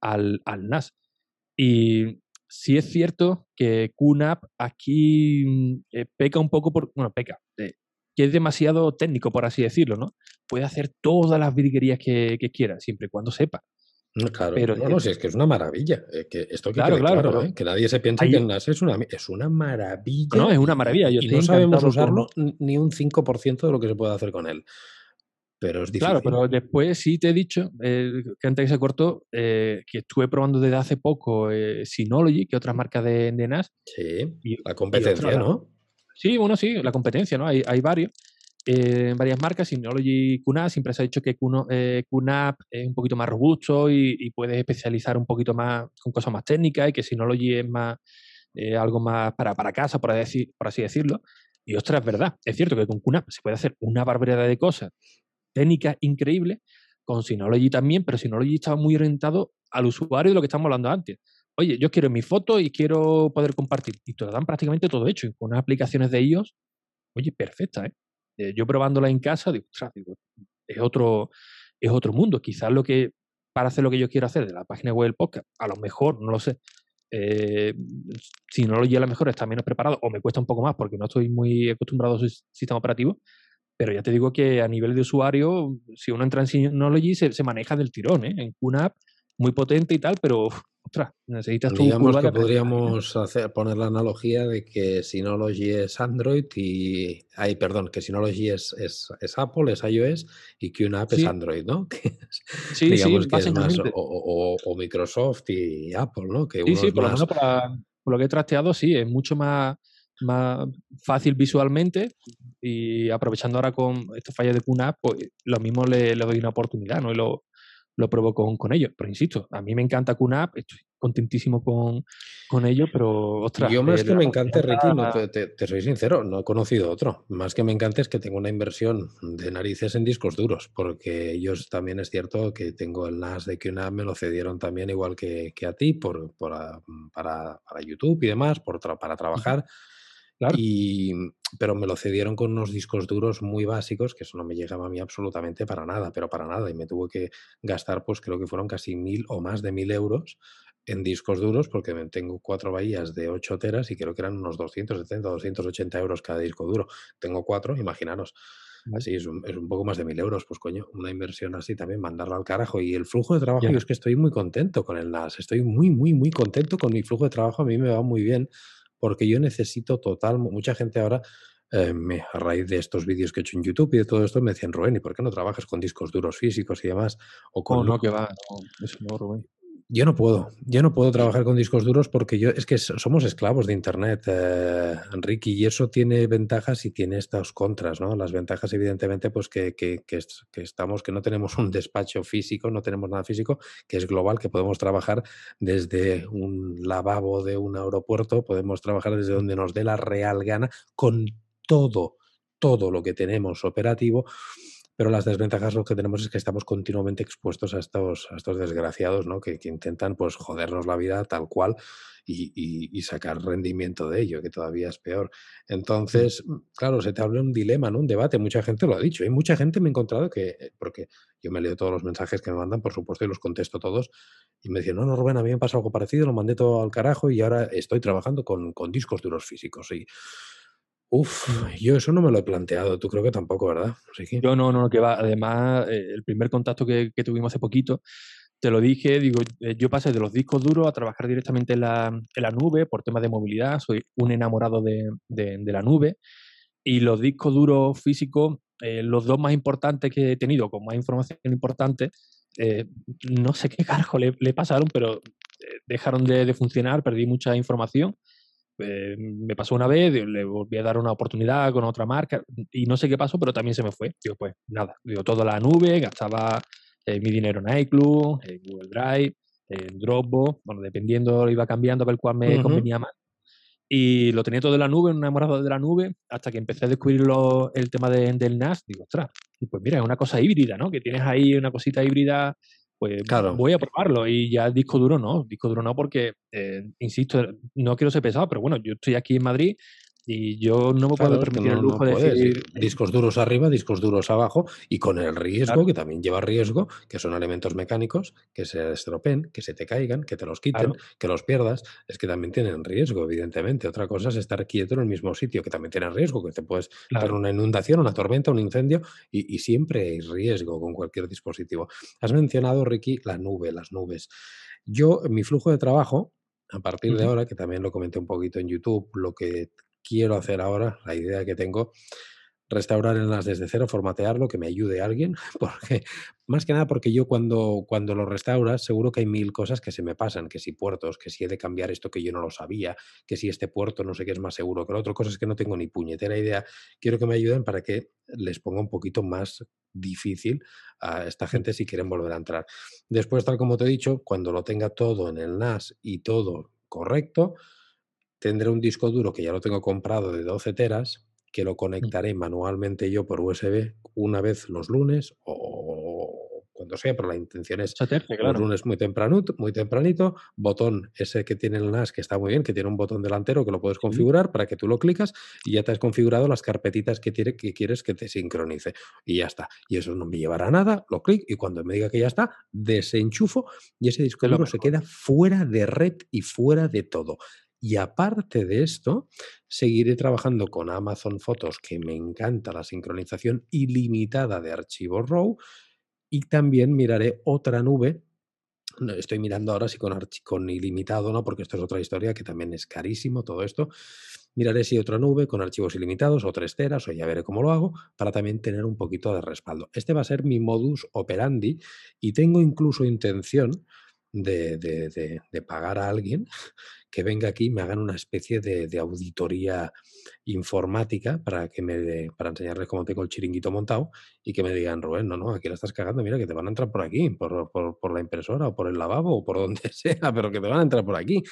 al, al, NAS. Y sí es cierto que QNAP aquí mm, eh, peca un poco por, bueno, peca, que es demasiado técnico, por así decirlo, ¿no? Puede hacer todas las virguerías que, que quiera, siempre y cuando sepa. Mm, claro, pero, no, no, si es que es una maravilla. Eh, que esto que claro, claro, ¿eh? que nadie se piense que el NAS es una, es una maravilla. No, es una maravilla. y no sabemos usarlo ni un 5% de lo que se puede hacer con él. Pero es difícil. Claro, pero después sí te he dicho, eh, que antes que se cortó, que estuve probando desde hace poco Synology, que otras marcas de, NAS. Sí, la competencia, ¿no? Sí, bueno, sí, la competencia, ¿no? Hay, hay varios en varias marcas, Synology QNAP, siempre se ha dicho que QNAP eh, es un poquito más robusto y, puedes especializar un poquito más con cosas más técnicas y que Synology es más eh, algo más para, para casa, por, por así decirlo. Y ostras, es verdad, es cierto que con QNAP se puede hacer una barbaridad de cosas técnicas increíbles, con Synology también, pero Synology estaba muy orientado al usuario de lo que estamos hablando antes. Oye, yo quiero mi foto y quiero poder compartir. Y te lo dan prácticamente todo hecho. Y con unas aplicaciones de iOS, oye, perfecta, ¿eh? ¿Eh? yo probándola en casa, digo, es otro, es otro mundo. Quizás lo que, para hacer lo que yo quiero hacer de la página web del podcast, a lo mejor, no lo sé, eh, si no lo a lo mejor está menos preparado o me cuesta un poco más porque no estoy muy acostumbrado a su sistema operativo, pero ya te digo que a nivel de usuario, si uno entra en Synology, se, se maneja del tirón, ¿eh? En QNAP, muy potente y tal, pero ostras, necesitas tu Digamos que podríamos hacer, poner la analogía de que Synology es Android y. Ay, perdón, que Synology es, es, es Apple, es iOS y que una app es Android, ¿no? sí, digamos que es más. O, o, Microsoft y Apple, ¿no? Que sí, sí, por, lo menos por lo que he trasteado, sí, es mucho más, más fácil visualmente y aprovechando ahora con esta falla de QNAP, pues lo mismo le, le doy una oportunidad, ¿no? Y lo, lo pruebo con, con ellos. Pero insisto, a mí me encanta QNAP, estoy contentísimo con, con ello, pero ostras. Yo más que me encante, Ricky, te, soy sincero, no he conocido otro. Más que me encante es que tengo una inversión de narices en discos duros, porque ellos también es cierto que tengo el NAS de QNAP, me lo cedieron también igual que, que a ti, por, por para, para, YouTube y demás, por para trabajar. Y, pero me lo cedieron con unos discos duros muy básicos, que eso no me llegaba a mí absolutamente para nada, pero para nada. Y me tuve que gastar, pues creo que fueron casi mil o más de mil euros en discos duros, porque tengo cuatro bahías de 8 teras y creo que eran unos 270, 280 euros cada disco duro. Tengo cuatro, imaginaros. Así es un, es un, poco más de mil euros, pues coño, una inversión así también, mandarlo al carajo. Y el flujo de trabajo, yo es que estoy muy contento con el NAS, estoy muy, muy, muy contento con mi flujo de trabajo, a mí me va muy bien porque yo necesito total, mucha gente ahora, eh, a raíz de estos vídeos que he hecho en YouTube y de todo esto, me decían, Rubén, ¿y por qué no trabajas con discos duros físicos y demás? O con... No, no, que va, eso no, Rubén. Yo no puedo, yo no puedo trabajar con discos duros porque yo es que somos esclavos de Internet, eh, Enrique, y eso tiene ventajas y tiene estas contras, ¿no? Las ventajas, evidentemente, pues que, que, que, estamos, que no tenemos un despacho físico, no tenemos nada físico, que es global, que podemos trabajar desde un lavabo de un aeropuerto, podemos trabajar desde donde nos dé la real gana con todo, todo lo que tenemos operativo pero las desventajas lo que tenemos es que estamos continuamente expuestos a estos, a estos desgraciados, ¿no? Que, intentan pues jodernos la vida tal cual y, sacar rendimiento de ello, que todavía es peor. Entonces, mm, claro, se te habla un dilema, ¿no? Un debate, mucha gente lo ha dicho. Y mucha gente me ha encontrado que, eh, porque yo me leo todos los mensajes que me mandan, por supuesto, y los contesto todos, y me dicen, no, no, Rubén, a mí me pasa algo parecido, lo mandé todo al carajo y ahora estoy trabajando con, con discos duros físicos. Y Uf, yo eso no me lo he planteado, tú creo que tampoco, ¿verdad? Yo no, no, que va. Además, eh, el primer contacto que, tuvimos hace poquito, te lo dije, digo, eh, yo pasé de los discos duros a trabajar directamente en la, en la nube por temas de movilidad, soy un enamorado de, de, la nube. Y los discos duros físicos, eh, los dos más importantes que he tenido, con más información importante, no sé qué carajo le, le pasaron, pero dejaron de, de funcionar, perdí mucha información eh, me pasó una vez, le volví a dar una oportunidad con otra marca y no sé qué pasó, pero también se me fue. Digo, pues nada, digo, todo la nube, gastaba eh, mi dinero en iCloud, en Google Drive, en Dropbox, bueno, dependiendo, iba cambiando a ver cuál me convenía más. Y lo tenía todo en la nube, enamorado de la nube, hasta que empecé a descubrir el tema de, del NAS. Digo, ostras, pues mira, es una cosa híbrida, ¿no? Que tienes ahí una cosita híbrida pues claro. voy a probarlo. Y ya el disco duro no, disco duro no, porque, eh, insisto, no quiero ser pesado, pero bueno, yo estoy aquí en Madrid y yo no me puedo permitir el lujo de decir... Discos duros arriba, discos duros abajo y con el riesgo, que también lleva riesgo, que son elementos mecánicos, que se estropeen, que se te caigan, que te los quiten, que los pierdas. Es que también tienen riesgo, evidentemente. Otra cosa es estar quieto en el mismo sitio, que también tiene riesgo, que te puedes dar una inundación, una tormenta, un incendio y, y siempre hay riesgo con cualquier dispositivo. Has mencionado, Ricky, la nube, las nubes. Yo, mi flujo de trabajo, a partir de ahora, que también lo comenté un poquito en YouTube, lo que quiero hacer ahora, la idea que tengo, restaurar el NAS desde cero, formatearlo, que me ayude alguien, porque más que nada porque yo cuando, cuando lo restauras seguro que hay mil cosas que se me pasan, que si puertos, que si he de cambiar esto que yo no lo sabía, que si este puerto no sé qué es más seguro que el otro, cosas que no tengo ni puñetera idea, quiero que me ayuden para que les ponga un poquito más difícil a esta gente si quieren volver a entrar. Después, tal como te he dicho, cuando lo tenga todo en el NAS y todo correcto, tendré un disco duro que ya lo tengo comprado de 12 teras que lo conectaré manualmente yo por USB una vez los lunes o cuando sea, pero la intención es los lunes muy tempranito, muy tempranito, botón ese que tiene el NAS que está muy bien, que tiene un botón delantero que lo puedes configurar para que tú lo clicas y ya te has configurado las carpetitas que, que quieres que te sincronice. Y ya está. Y eso no me llevará nada, lo clic y cuando me diga que ya está, desenchufo y ese disco duro se queda fuera de red y fuera de todo. Y aparte de esto, seguiré trabajando con Amazon Fotos, que me encanta la sincronización ilimitada de archivos RAW, y también miraré otra nube. Estoy mirando ahora si con, con ilimitado no, porque esto es otra historia que también es carísimo todo esto. Miraré si otra nube con archivos ilimitados o tres teras o ya veré cómo lo hago para también tener un poquito de respaldo. Este va a ser mi modus operandi y tengo incluso intención de, de pagar a alguien que venga aquí y me hagan una especie de, auditoría informática para que me para enseñarles cómo tengo el chiringuito montado y que me digan, Rubén, no, no, aquí la estás cagando, mira que te van a entrar por aquí, por, por la impresora o por el lavabo o por donde sea, pero que te van a entrar por aquí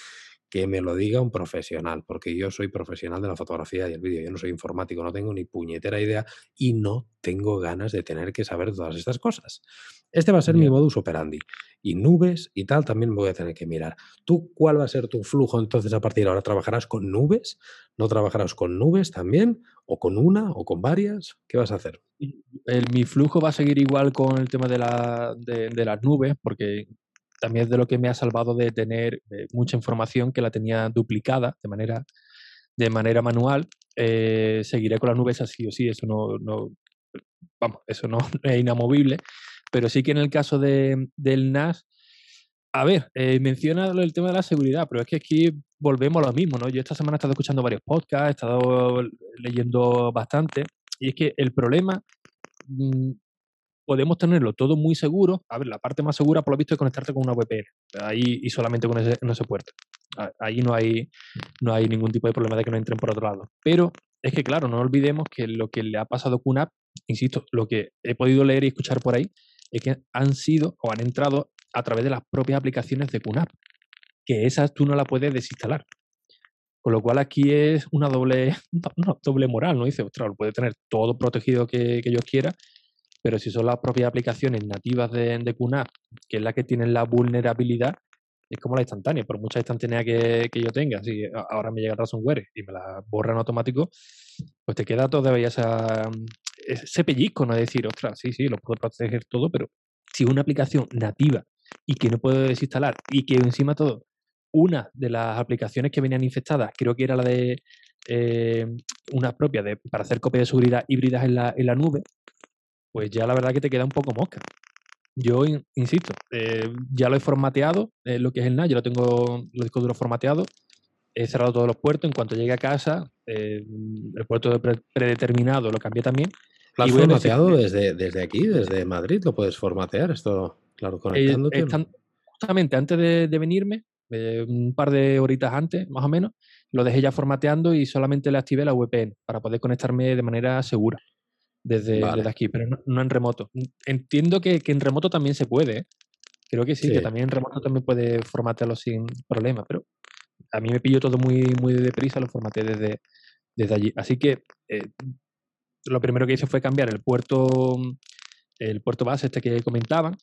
que me lo diga un profesional, porque yo soy profesional de la fotografía y el vídeo, yo no soy informático, no tengo ni puñetera idea y no tengo ganas de tener que saber todas estas cosas. Este va a ser mi modus operandi. Y nubes y tal también me voy a tener que mirar. ¿Tú cuál va a ser tu flujo entonces a partir de ahora? ¿Trabajarás con nubes? ¿No trabajarás con nubes también? ¿O con una? ¿O con varias? ¿Qué vas a hacer? mi flujo va a seguir igual con el tema de, la, de las nubes, porque también es de lo que me ha salvado de tener eh, mucha información que la tenía duplicada de manera, de manera manual. Eh, seguiré con las nubes así o sí, eso no, no, vamos, eso no es inamovible, pero sí que en el caso de, del NAS, a ver, eh, menciona el tema de la seguridad, pero es que aquí volvemos a lo mismo, ¿no? Yo esta semana he estado escuchando varios podcasts, he estado leyendo bastante, y es que el problema mm, podemos tenerlo todo muy seguro. A ver, la parte más segura, por lo visto, es conectarte con una VPN. Ahí y solamente con ese, ese puerto. Ahí no hay, no hay ningún tipo de problema de que no entren por otro lado. Pero es que, claro, no olvidemos que lo que le ha pasado a QNAP, insisto, lo que he podido leer y escuchar por ahí, es que han sido o han entrado a través de las propias aplicaciones de QNAP, que esas tú no las puedes desinstalar. Con lo cual aquí es una doble, una doble moral, ¿no? Dice, ostras, lo puede tener todo protegido que, que yo quiera, pero si son las propias aplicaciones nativas de, de QNAP, que es la que tienen la vulnerabilidad, es como la instantánea. Por mucha instantánea que, yo tenga, si ahora me llega el ransomware y me la borran automático, pues te queda todavía esa, ese pellizco, ¿no? Es decir, ostras, sí, sí, lo puedo proteger todo, pero si una aplicación nativa y que no puedo desinstalar y que encima todo, una de las aplicaciones que venían infectadas, creo que era la de eh, una propia de, para hacer copias de seguridad híbridas en la nube, pues ya la verdad que te queda un poco mosca. Yo insisto, eh, ya lo he formateado, eh, lo que es el NAS, yo lo tengo los discos duros formateados, he cerrado todos los puertos, en cuanto llegue a casa, eh, el puerto predeterminado lo cambié también. ¿Lo has formateado desde, desde aquí, desde Madrid? ¿Lo puedes formatear esto, claro, conectándote? justamente antes de, de venirme, un par de horitas antes, más o menos, lo dejé ya formateando y solamente le activé la VPN para poder conectarme de manera segura desde, aquí, pero no, en remoto. Entiendo que, en remoto también se puede. Creo que sí, que también en remoto también puede formatearlo sin problema, pero a mí me pilló todo muy, muy deprisa, lo formateé desde, desde allí. Así que eh, lo primero que hice fue cambiar el puerto, el puerto base este que comentaban,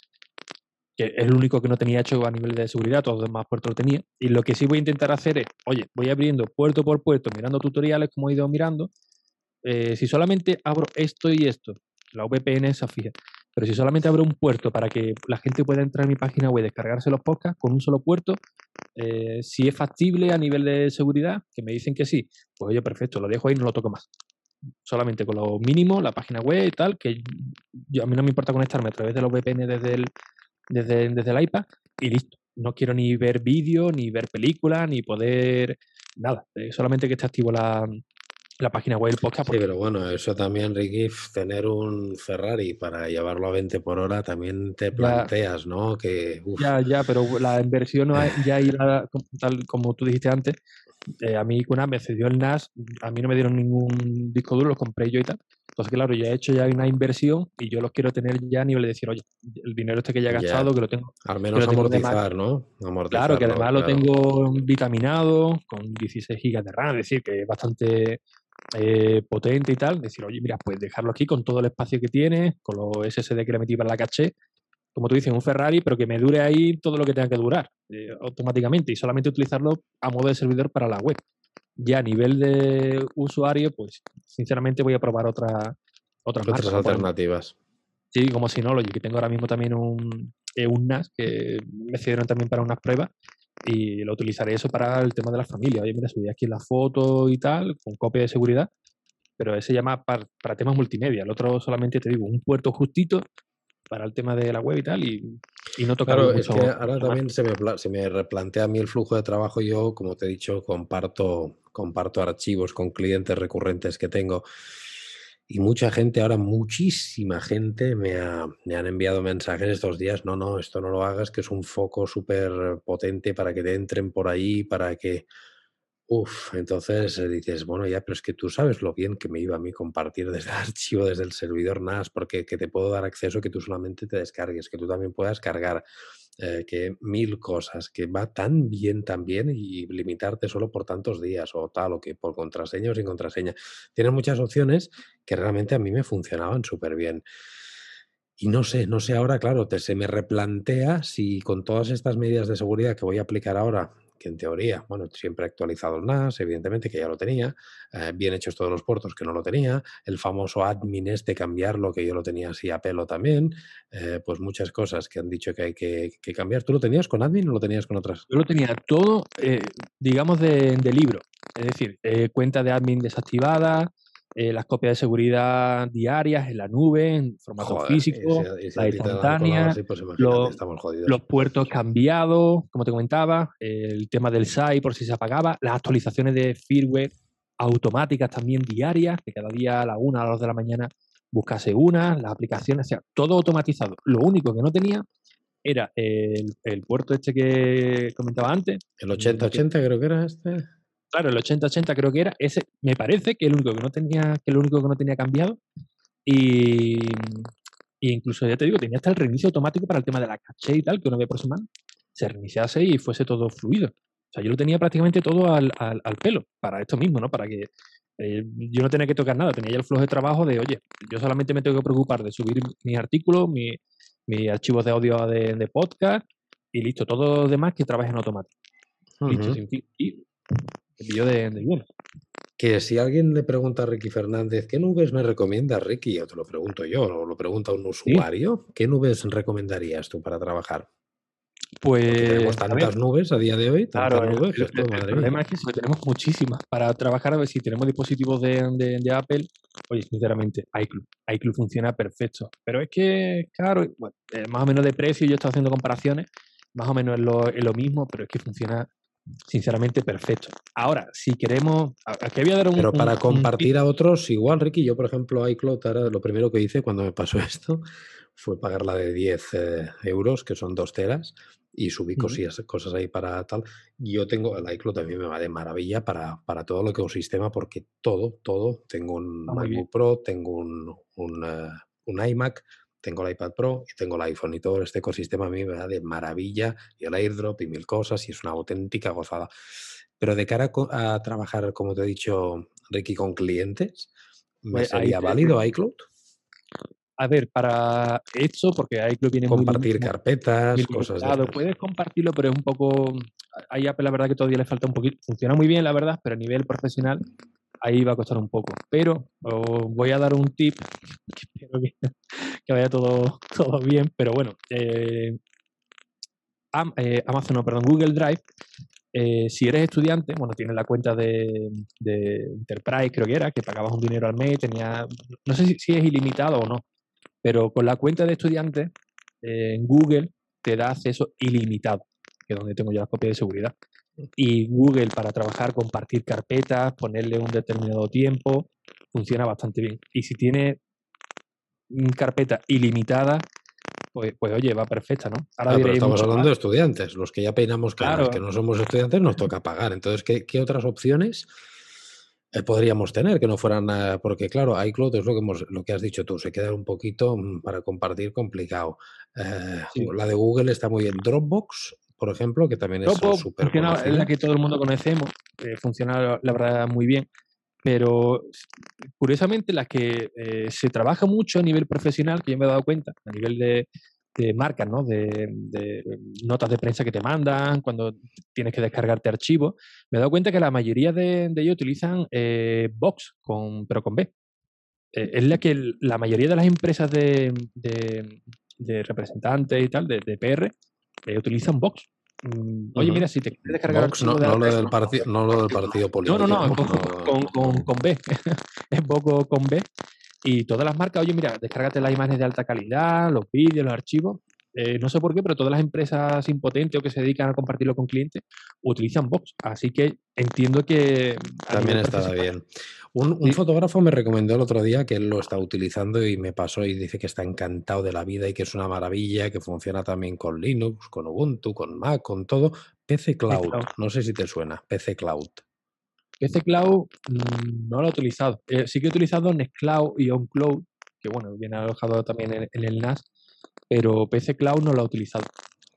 que es el único que no tenía hecho a nivel de seguridad, todos los demás puertos lo tenía. Y lo que sí voy a intentar hacer es, oye, voy abriendo puerto por puerto, mirando tutoriales como he ido mirando, eh, si solamente abro esto y esto, la VPN es fija, pero si solamente abro un puerto para que la gente pueda entrar a mi página web y descargarse los podcasts con un solo puerto, eh, si es factible a nivel de seguridad, que me dicen que sí, pues oye, perfecto, lo dejo ahí y no lo toco más. Solamente con lo mínimo, la página web y tal, que yo, a mí no me importa conectarme a través de los VPN desde el, desde, desde el iPad y listo. No quiero ni ver vídeo, ni ver películas, ni poder nada. Eh, solamente que esté activo la, la página web del podcast. Sí, pero bueno, eso también, Ricky, tener un Ferrari para llevarlo a 20 por hora también te planteas, ¿no? Que, Ya, ya, pero la inversión ya irá, tal como tú dijiste antes, eh, a mí una me cedió el NAS, a mí no me dieron ningún disco duro, lo compré yo y tal. Entonces, claro, ya he hecho ya una inversión y yo los quiero tener ya a nivel de decir, oye, el dinero este que ya he gastado, que lo tengo. Al menos amortizar, ¿no? claro, que además lo tengo vitaminado con 16 gigas de RAM, es decir, que es bastante eh, potente y tal, decir, oye, mira, pues dejarlo aquí con todo el espacio que tiene, con los SSD que le metí para la caché, como tú dices, un Ferrari, pero que me dure ahí todo lo que tenga que durar eh, automáticamente y solamente utilizarlo a modo de servidor para la web. Ya a nivel de usuario, pues sinceramente voy a probar otra, otras, otras alternativas. Sí, como Synology, que tengo ahora mismo también un, eh, un NAS que me cedieron también para unas pruebas y lo utilizaré eso para el tema de la familia. Oye, mira, subí aquí la foto y tal, con copia de seguridad, pero ese llama para, para temas multimedia. El otro solamente te digo, un puerto justito para el tema de la web y tal, y, y no tocar Claro, es que ahora también se me, se me replantea a mí el flujo de trabajo. Yo, como te he dicho, comparto, comparto archivos con clientes recurrentes que tengo. Y mucha gente, ahora muchísima gente me, ha, me, han enviado mensajes estos días, no, no, esto no lo hagas, que es un foco súper potente para que te entren por ahí, para que Uf, entonces dices, bueno, ya, pero es que tú sabes lo bien que me iba a mí compartir desde el archivo, desde el servidor NAS, porque que te puedo dar acceso que tú solamente te descargues, que tú también puedas cargar, eh, que mil cosas, que va tan bien, tan bien y limitarte solo por tantos días o tal, o que por contraseña o sin contraseña. Tienes muchas opciones que realmente a mí me funcionaban súper bien. Y no sé, no sé ahora, claro, te, se me replantea si con todas estas medidas de seguridad que voy a aplicar ahora que en teoría, bueno, siempre he actualizado el NAS, evidentemente que ya lo tenía, eh, bien hechos todos los puertos que no lo tenía, el famoso admin este cambiarlo que yo lo tenía así a pelo también, eh, pues muchas cosas que han dicho que hay que, cambiar. ¿Tú lo tenías con admin o lo tenías con otras? Yo lo tenía todo, eh, digamos, de, de, libro, es decir, cuenta de admin desactivada, eh, las copias de seguridad diarias en la nube, en formato físico, la instantánea, pues los, puertos cambiados, como te comentaba, el tema del SAI por si se apagaba, las actualizaciones de firmware automáticas también diarias, que cada día a la una, a las dos de la mañana buscase una, las aplicaciones, o sea, todo automatizado. Lo único que no tenía era el, el puerto este que comentaba antes. El 8080 creo que era este. Claro, el 8080 creo que era. Ese me parece que el único que no tenía, que el único que no tenía cambiado. Y, incluso ya te digo, tenía hasta el reinicio automático para el tema de la caché y tal, que una vez por semana se reiniciase y fuese todo fluido. O sea, yo lo tenía prácticamente todo al, pelo, para esto mismo, ¿no? Para que eh, yo no tenía que tocar nada, tenía ya el flujo de trabajo de, oye, yo solamente me tengo que preocupar de subir mis artículos, mis mi archivos de audio de, podcast y listo, todo lo demás que trabaje en automático. Listo, sin fin. Y de, Que si alguien le pregunta a Ricky Fernández, ¿qué nubes me recomienda Ricky? O te lo pregunto yo, o lo pregunta un usuario, ¿qué nubes recomendarías tú para trabajar? Pues. tenemos tantas nubes a día de hoy. Claro, nubes, el, problema es que tenemos muchísimas. Para trabajar, a ver si tenemos dispositivos de, de, Apple, oye, sinceramente, iCloud. iCloud funciona perfecto. Pero es que, claro, bueno, eh, más o menos de precio, yo he estado haciendo comparaciones, más o menos es lo, es lo mismo, pero es que funciona sinceramente perfecto. Ahora, si queremos, aquí voy a dar un... Pero para compartir a otros, igual, Ricky, yo por ejemplo, iCloud, ahora lo primero que hice cuando me pasó esto fue pagar la de 10 eh, euros, que son dos teras, y subí cosillas, cosas ahí para tal. Yo tengo, el iCloud también me va de maravilla para, para todo lo que ecosistema, porque todo, todo, tengo un ah, MacBook Pro, tengo un, un, eh, un iMac, tengo el iPad Pro y tengo el iPhone y todo este ecosistema a mí me da de maravilla y el airdrop y mil cosas y es una auténtica gozada. Pero de cara a, trabajar, como te he dicho, Ricky, con clientes, ¿me pues sería válido iCloud? A ver, para esto, porque iCloud viene Compartir carpetas, cosas de Puedes compartirlo, pero es un poco... Ahí Apple la verdad que todavía le falta un poquito. Funciona muy bien, la verdad, pero a nivel profesional ahí va a costar un poco. Pero os voy a dar un tip, que vaya todo, todo bien, pero bueno, eh, eh, Amazon, no, perdón, Google Drive, eh, si eres estudiante, bueno, tienes la cuenta de, Enterprise, creo que era, que pagabas un dinero al mes, tenía, no sé si, es ilimitado o no, pero con la cuenta de estudiante en Google te da acceso ilimitado, que es donde tengo yo las copias de seguridad y Google para trabajar, compartir carpetas, ponerle un determinado tiempo, funciona bastante bien. Y si tiene carpeta ilimitada, pues, pues oye, va perfecta, ¿no? Ahora ah, pero estamos hablando de estudiantes, los que ya peinamos claro. que no somos estudiantes nos toca pagar. Entonces, ¿qué, otras opciones eh, podríamos tener que no fueran, porque claro, iCloud es lo que, hemos, lo que has dicho tú, se queda un poquito mm, para compartir complicado. Eh, la de Google está muy bien. Dropbox por ejemplo, que también es súper Es la que todo el mundo conocemos, funciona la verdad muy bien. pero curiosamente las que eh, se trabaja mucho a nivel profesional, que yo me he dado cuenta, a nivel de, marcas, ¿no? De, notas de prensa que te mandan, cuando tienes que descargarte archivos, me he dado cuenta que la mayoría de, ellos utilizan eh, Box, con, pero con B. Eh, es la que la mayoría de las empresas de, representantes y tal, de, PR, utilizan Box. Mm, oye, mira, si te quieres descargar no, no, lo del partido, no lo del partido político. No, no, no, con, con, con, B. es poco con B. Y todas las marcas, oye, mira, descárgate las imágenes de alta calidad, los vídeos, los archivos. Eh, no sé por qué, pero todas las empresas impotentes o que se dedican a compartirlo con clientes utilizan Box. Así que entiendo que... También está bien. Un, fotógrafo me recomendó el otro día que él lo está utilizando y me pasó y dice que está encantado de la vida y que es una maravilla, que funciona también con Linux, con Ubuntu, con Mac, con todo. PC Cloud, no sé si te suena, PC Cloud. PC Cloud mm, no lo he utilizado. Eh, sí que he utilizado Nextcloud y OnCloud, que bueno, viene alojado también en, el NAS, pero PC Cloud no lo he ucutilizado.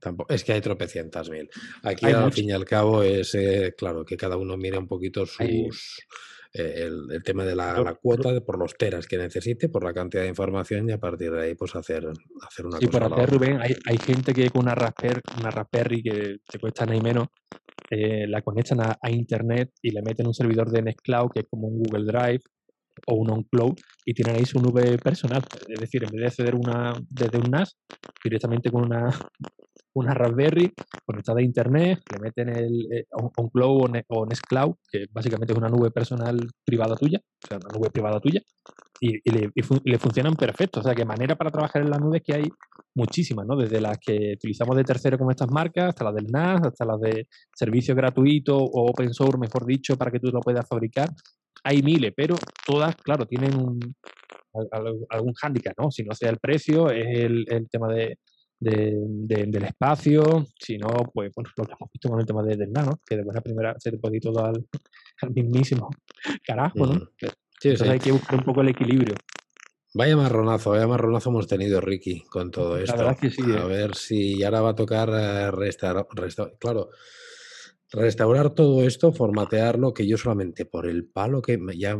Tampoco, es que hay tropecientas mil. Aquí al fin y al cabo es, eh, claro, que cada uno mire un poquito sus... Eh, el, tema de la, cuota de, por los teras que necesite, por la cantidad de información y a partir de ahí pues hacer, hacer una sí, cosa. Sí, hacer, Rubén, hay, hay, gente que con una, Raspberry, una Raspberry que te cuesta nada y menos, eh, la conectan a, internet y le meten un servidor de Nextcloud que es como un Google Drive o un OnCloud y tienen ahí su nube personal. Es decir, en vez de acceder una, desde un NAS, directamente con una, una Raspberry conectada a internet, le meten el eh, OnCloud o, Nextcloud, que básicamente es una nube personal privada tuya, o sea, una nube privada tuya, y, le, funcionan perfecto. O sea, que manera para trabajar en la nube que hay muchísimas, ¿no? Desde las que utilizamos de tercero como estas marcas, hasta las del NAS, hasta las de servicio gratuito o open source, mejor dicho, para que tú lo puedas fabricar. Hay miles, pero todas, claro, tienen un, algún hándicap, ¿no? Si no sea el precio, es el tema de, del espacio, si no, pues bueno, lo que hemos visto con el tema de, del nano, que de buena primera se te puede ir todo al, mismísimo carajo, ¿no? Entonces hay que buscar un poco el equilibrio. Vaya marronazo, vaya marronazo hemos tenido, Ricky, con todo esto. A ¿eh? ver si ahora va a tocar eh, restaurar, claro, restaurar todo esto, formatearlo, que yo solamente por el palo que ya,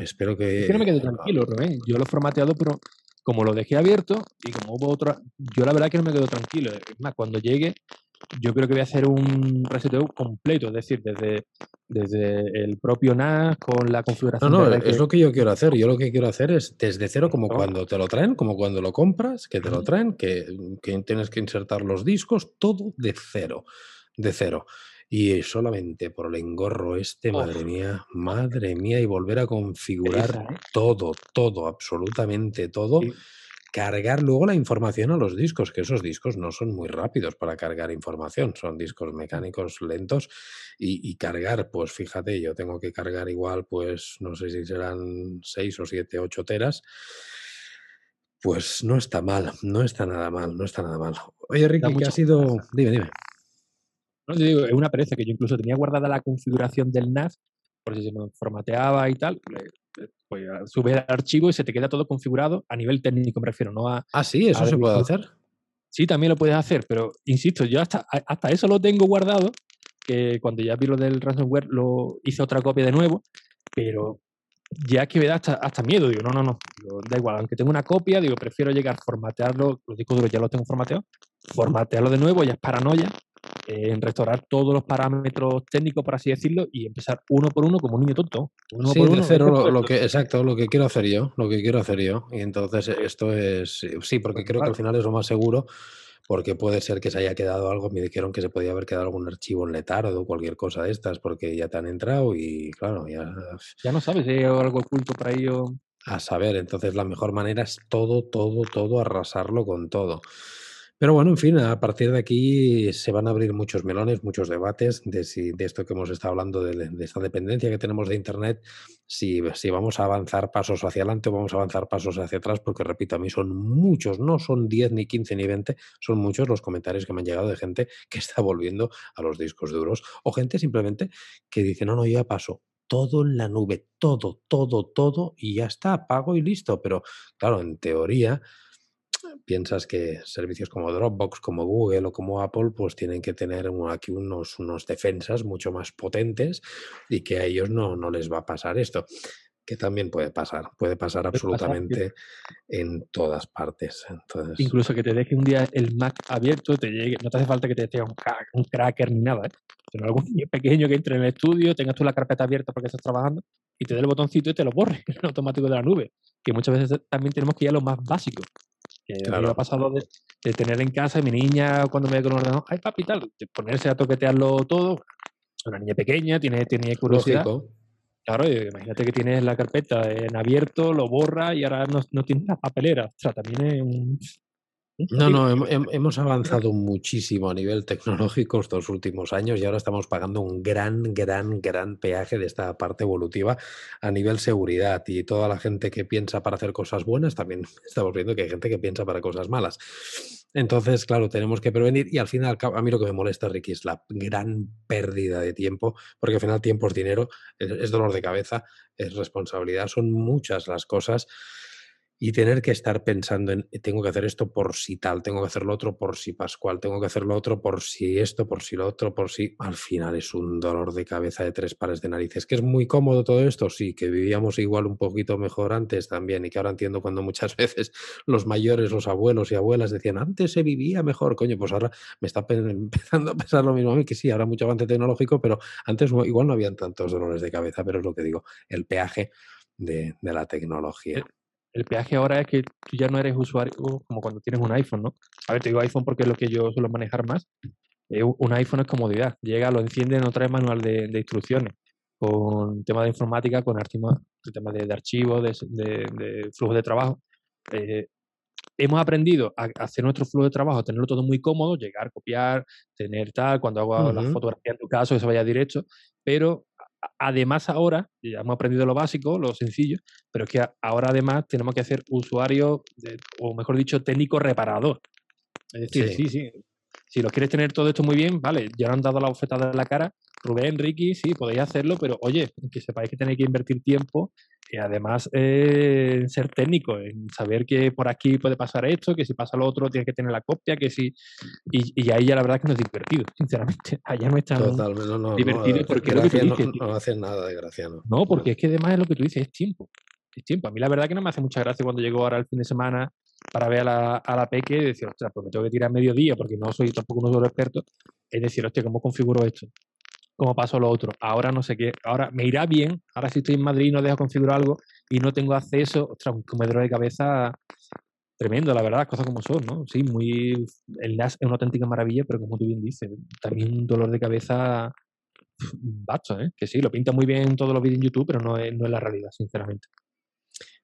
espero que... Es que no me quedo tranquilo, Rubén. Yo lo he formateado, pero como lo dejé abierto y como hubo otra, yo la verdad que no me quedo tranquilo. Es más, cuando llegue, yo creo que voy a hacer un reseteo completo, es decir, desde, desde el propio NAS con la configuración. No, no, es lo que yo quiero hacer. Yo lo que quiero hacer es desde cero, como cuando te lo traen, como cuando lo compras, que te lo traen, que, que tienes que insertar los discos, todo de cero, de cero. Y solamente por el engorro este, madre mía, madre mía, y volver a configurar ¿eh? todo, todo, absolutamente todo. Cargar luego la información a los discos, que esos discos no son muy rápidos para cargar información, son discos mecánicos lentos. Y, cargar, pues fíjate, yo tengo que cargar igual, pues no sé si serán 6 o 7, 8 teras. Pues no está mal, no está nada mal, no está nada mal. Oye, Ricky, ¿qué ha sido? Dime, dime es una pereza que yo incluso tenía guardada la configuración del NAS, por si se me formateaba y tal, pues sube el archivo y se te queda todo configurado a nivel técnico, me refiero, no a... Ah, sí, eso se puede hacer. Sí, también lo puedes hacer, pero insisto, yo hasta, hasta eso lo tengo guardado, que cuando ya vi lo del ransomware lo hice otra copia de nuevo, pero ya que me da hasta, hasta miedo, digo, no, no, no, da igual, aunque tengo una copia, digo, prefiero llegar, formatearlo, los discos duros ya los tengo formateados, formatearlo de nuevo, ya es paranoia, en restaurar todos los parámetros técnicos, por así decirlo, y empezar uno por uno como un niño tonto. Uno sí, por uno, cero, lo, que, exacto, lo que quiero hacer yo, lo que quiero hacer yo. Y entonces esto es, sí, porque creo que al final es lo más seguro, porque puede ser que se haya quedado algo, me dijeron que se podía haber quedado algún archivo en letardo o cualquier cosa de estas, porque ya te han entrado y claro, ya... Ya no sabes si hay algo oculto por ahí o... A saber, entonces la mejor manera es todo, todo, todo, arrasarlo con todo. Pero bueno, en fin, a partir de aquí se van a abrir muchos melones, muchos debates de, si, de esto que hemos estado hablando, de, esta dependencia que tenemos de Internet, si, si, vamos a avanzar pasos hacia adelante o vamos a avanzar pasos hacia atrás, porque repito, a mí son muchos, no son 10, ni 15, ni 20, son muchos los comentarios que me han llegado de gente que está volviendo a los discos duros o gente simplemente que dice, no, no, ya paso, todo en la nube, todo, todo, todo, y ya está, pago y listo. Pero claro, en teoría piensas que servicios como Dropbox, como Google o como Apple, pues tienen que tener aquí unos, unos defensas mucho más potentes y que a ellos no, no les va a pasar esto que también puede pasar, puede pasar absolutamente en todas partes. Entonces... Incluso que te deje un día el Mac abierto, te llegue, no te hace falta que te tenga un, un cracker ni nada, ¿eh? Sino algún niño pequeño que entre en el estudio, tengas tú la carpeta abierta porque estás trabajando y te dé el botoncito y te lo borre en automático de la nube. Que muchas veces también tenemos que ir a lo más básico. Que claro. me ha pasado de, tener en casa mi niña cuando me ve con el ordenador, ay papi, tal, de ponerse a toquetearlo todo. Una niña pequeña, tiene, tiene curiosidad. Claro, imagínate que tienes la carpeta en abierto, lo borra y ahora no, no tienes la papelera. O sea, también es un, no, no, hemos avanzado muchísimo a nivel tecnológico estos últimos años y ahora estamos pagando un gran, gran, gran peaje de esta parte evolutiva a nivel seguridad. Y toda la gente que piensa para hacer cosas buenas, también estamos viendo que hay gente que piensa para cosas malas. Entonces, claro, tenemos que prevenir y al final, a mí lo que me molesta, Ricky, es la gran pérdida de tiempo, porque al final tiempo es dinero, es dolor de cabeza, es responsabilidad, son muchas las cosas y tener que estar pensando en tengo que hacer esto por si tal, tengo que hacer lo otro por si Pascual, tengo que hacer lo otro por si esto, por si lo otro, por si al final es un dolor de cabeza de tres pares de narices. Que es muy cómodo todo esto, sí, que vivíamos igual un poquito mejor antes también y que ahora entiendo cuando muchas veces los mayores, los abuelos y abuelas decían antes se vivía mejor, coño, pues ahora me está empezando a pensar lo mismo a mí, que sí, ahora mucho avance tecnológico, pero antes igual no habían tantos dolores de cabeza, pero es lo que digo, el peaje de, de la tecnología. El peaje ahora es que tú ya no eres usuario como cuando tienes un iPhone, ¿no? A ver, te digo iPhone porque es lo que yo suelo manejar más. Eh, un iPhone es comodidad. Llega, lo enciende, no trae manual de, instrucciones. Con tema de informática, con el tema de, archivos, de, flujo de trabajo. Eh, hemos aprendido a hacer nuestro flujo de trabajo, tenerlo todo muy cómodo, llegar, copiar, tener tal, cuando hago la fotografía en tu caso, que se vaya directo, pero además ahora, ya hemos aprendido lo básico, lo sencillo, pero es que ahora además tenemos que hacer usuario, o mejor dicho, técnico reparador. Es decir, sí. sí, Si lo quieres tener todo esto muy bien, vale, ya nos han dado la bofetada de la cara. Rubén, Ricky, sí, podéis hacerlo, pero oye, que sepáis que tenéis que invertir tiempo y además eh, ser técnico, en saber que por aquí puede pasar esto, que si pasa lo otro tienes que tener la copia, que si... Y, ahí ya la verdad que no es divertido, sinceramente. Allá no es tan divertido porque no, no, hacen nada de gracia, ¿no? No, porque es que además es lo que tú dices, es tiempo. Es tiempo. A mí la verdad que no me hace mucha gracia cuando llego ahora el fin de semana para ver a la, a la peque y decir, ostras, pues me tengo que tirar mediodía porque no soy tampoco un solo experto. Es decir, hostia, ¿cómo configuro esto? Como pasó lo otro. Ahora no sé qué, ahora me irá bien, ahora si estoy en Madrid y no dejo configurar algo y no tengo acceso, ostras, un comedor de cabeza tremendo, la verdad, cosas como son, ¿no? Sí, muy, el NAS es una auténtica maravilla, pero como tú bien dices, también un dolor de cabeza bacho, ¿eh? Que sí, lo pinta muy bien en todos los vídeos en YouTube, pero no es, no es la realidad, sinceramente.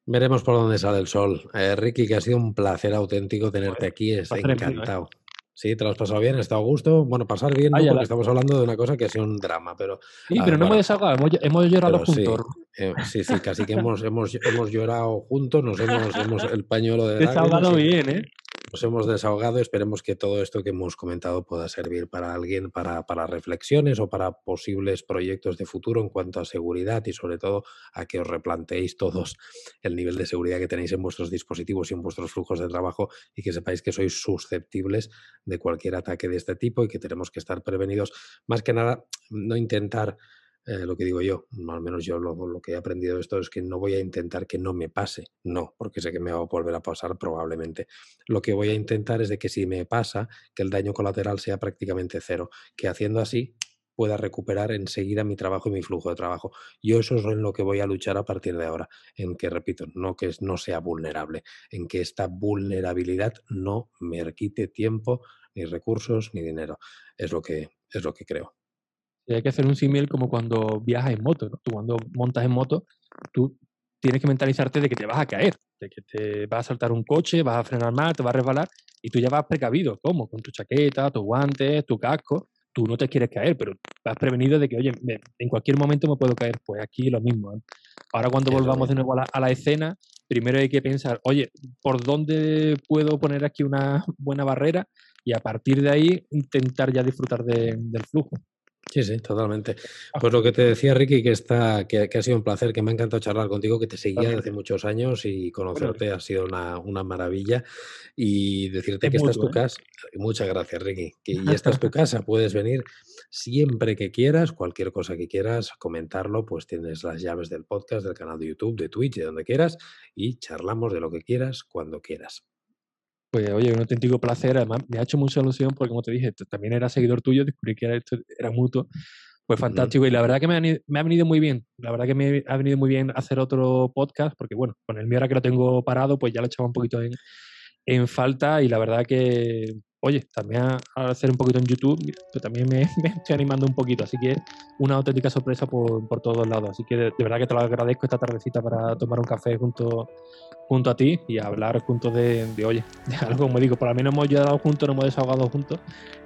Veremos por dónde sale el sol. Eh, Ricky, que ha sido un placer auténtico tenerte aquí, es ¿eh? Sí, te lo has pasado bien, está a gusto. Bueno, pasar bien, porque estamos hablando de una cosa que ha sido un drama, pero... Sí, pero no hemos desahogado, hemos, llorado juntos. Eh, sí, sí, casi que hemos, hemos, hemos llorado juntos, nos hemos, hemos el pañuelo de... Desahogado bien, ¿eh? Nos hemos desahogado, esperemos que todo esto que hemos comentado pueda servir para alguien, para, para reflexiones o para posibles proyectos de futuro en cuanto a seguridad y sobre todo a que os replanteéis todos el nivel de seguridad que tenéis en vuestros dispositivos y en vuestros flujos de trabajo y que sepáis que sois susceptibles de cualquier ataque de este tipo y que tenemos que estar prevenidos. Más que nada, no intentar eh, lo que digo yo, al menos yo lo, lo, que he aprendido de esto es que no voy a intentar que no me pase, no, porque sé que me va a volver a pasar probablemente. Lo que voy a intentar es de que si me pasa, que el daño colateral sea prácticamente cero, que haciendo así pueda recuperar enseguida mi trabajo y mi flujo de trabajo. Yo eso es en lo que voy a luchar a partir de ahora, en que, repito, no que no sea vulnerable, en que esta vulnerabilidad no me quite tiempo, ni recursos, ni dinero. Es lo que, es lo que creo hay que hacer un símil como cuando viajas en moto. Tú cuando montas en moto, tú tienes que mentalizarte de que te vas a caer, de que te va a saltar un coche, vas a frenar mal, te va a resbalar y tú ya vas precavido. ¿Cómo? Con tu chaqueta, tus guantes, tu casco. Tú no te quieres caer, pero vas prevenido de que, oye, en cualquier momento me puedo caer. Pues aquí lo mismo. ¿eh? Ahora cuando volvamos de nuevo a la, a la, escena, primero hay que pensar, oye, ¿por dónde puedo poner aquí una buena barrera? Y a partir de ahí intentar ya disfrutar de, del flujo. Sí, sí, totalmente. Ah. Pues lo que te decía, Ricky, que, está, que, ha sido un placer, que me ha encantado charlar contigo, que te seguía desde hace muchos años y conocerte ha sido una, maravilla. Y decirte que esta es tu ¿eh? casa. Muchas gracias, Ricky. y esta es tu casa, puedes venir siempre que quieras, cualquier cosa que quieras, comentarlo, pues tienes las llaves del podcast, del canal de YouTube, de Twitch, de donde quieras, y charlamos de lo que quieras, cuando quieras. Pues oye, un auténtico placer. Además, me ha hecho mucha ilusión porque, como te dije, también era seguidor tuyo, descubrí que era, esto era mutuo. Fue fantástico y la verdad que me ha, venido muy bien. La verdad que me ha venido muy bien hacer otro podcast porque, bueno, con el mío ahora que lo tengo parado, pues ya lo echaba un poquito en, en falta y la verdad que, oye, también a, hacer un poquito en YouTube, pero también me, estoy animando un poquito, así que una auténtica sorpresa por, por todos lados. Así que de, verdad que te lo agradezco esta tardecita para tomar un café junto, junto a ti y hablar juntos de, de, oye, de algo, como digo, por lo menos hemos ayudado juntos, nos hemos desahogado juntos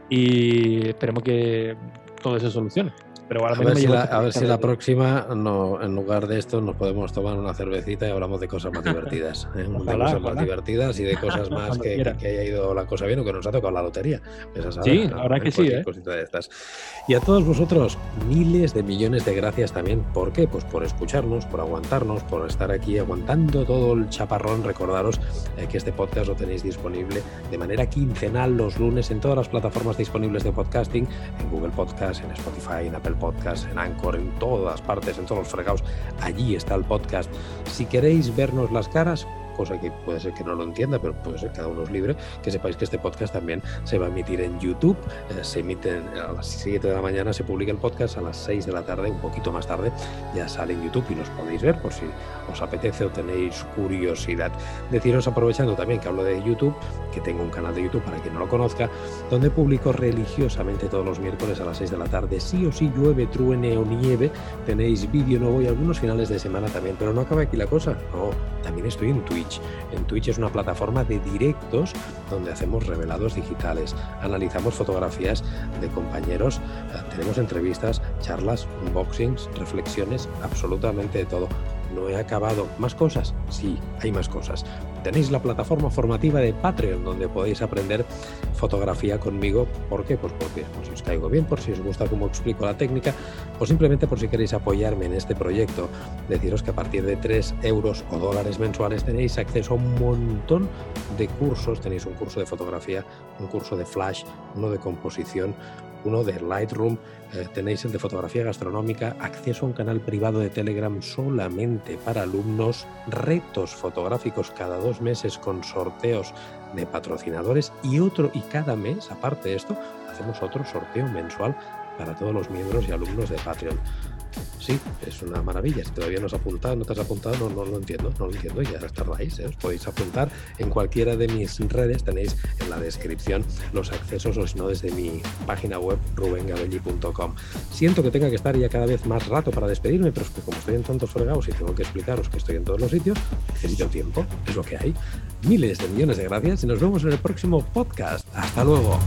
y esperemos que todo se solucione a, ver si la, a ver si la, próxima, no, en lugar de esto, nos podemos tomar una cervecita y hablamos de cosas más divertidas. ¿eh? de cosas más divertidas y de cosas más que, que, haya ido la cosa bien o que nos ha tocado la lotería. sí, ahora que sí. ¿eh? De estas. Y a todos vosotros, miles de millones de gracias también. ¿Por qué? Pues por escucharnos, por aguantarnos, por estar aquí aguantando todo el chaparrón. Recordaros eh, que este podcast lo tenéis disponible de manera quincenal los lunes en todas las plataformas disponibles de podcasting, en Google Podcast, en Spotify, en Apple Podcast, en Anchor, en todas partes, en todos los fregados. Allí está el podcast. Si queréis vernos las caras, cosa que puede ser que no lo entienda, pero puede ser que cada uno es libre, que sepáis que este podcast también se va a emitir en YouTube, eh, se emite a las 7 de la mañana, se publica el podcast a las 6 de la tarde, un poquito más tarde, ya sale en YouTube y los podéis ver por si os apetece o tenéis curiosidad. Deciros aprovechando también que hablo de YouTube, que tengo un canal de YouTube para quien no lo conozca, donde publico religiosamente todos los miércoles a las 6 de la tarde, sí o sí llueve, truene o nieve, tenéis vídeo nuevo y algunos finales de semana también, pero no acaba aquí la cosa, no, también estoy en Twitch en Twitch es una plataforma de directos donde hacemos revelados digitales, analizamos fotografías de compañeros, eh, tenemos entrevistas, charlas, unboxings, reflexiones, absolutamente de todo. No he acabado. ¿Más cosas? Sí, hay más cosas. Tenéis la plataforma formativa de Patreon donde podéis aprender fotografía conmigo. ¿Por qué? Pues porque por si os caigo bien, por si os gusta cómo explico la técnica o simplemente por si queréis apoyarme en este proyecto. Deciros que a partir de 3 euros o dólares mensuales tenéis acceso a un montón de cursos. Tenéis un curso de fotografía, un curso de flash, uno de composición, uno de Lightroom, eh, tenéis el de fotografía gastronómica, acceso a un canal privado de Telegram solamente para alumnos, retos fotográficos cada dos meses con sorteos de patrocinadores y otro, y cada mes, aparte de esto, hacemos otro sorteo mensual para todos los miembros y alumnos de Patreon. Sí, es una maravilla. Si todavía no has apuntado, no te has apuntado, no, no lo entiendo, no lo entiendo. Ya tardáis, ¿eh? os podéis apuntar en cualquiera de mis redes. Tenéis en la descripción los accesos o si no desde mi página web rubengabelli.com. Siento que tenga que estar ya cada vez más rato para despedirme, pero es que como estoy en tantos fregados y tengo que explicaros que estoy en todos los sitios, necesito tiempo, es lo que hay. Miles de millones de gracias y nos vemos en el próximo podcast. Hasta luego.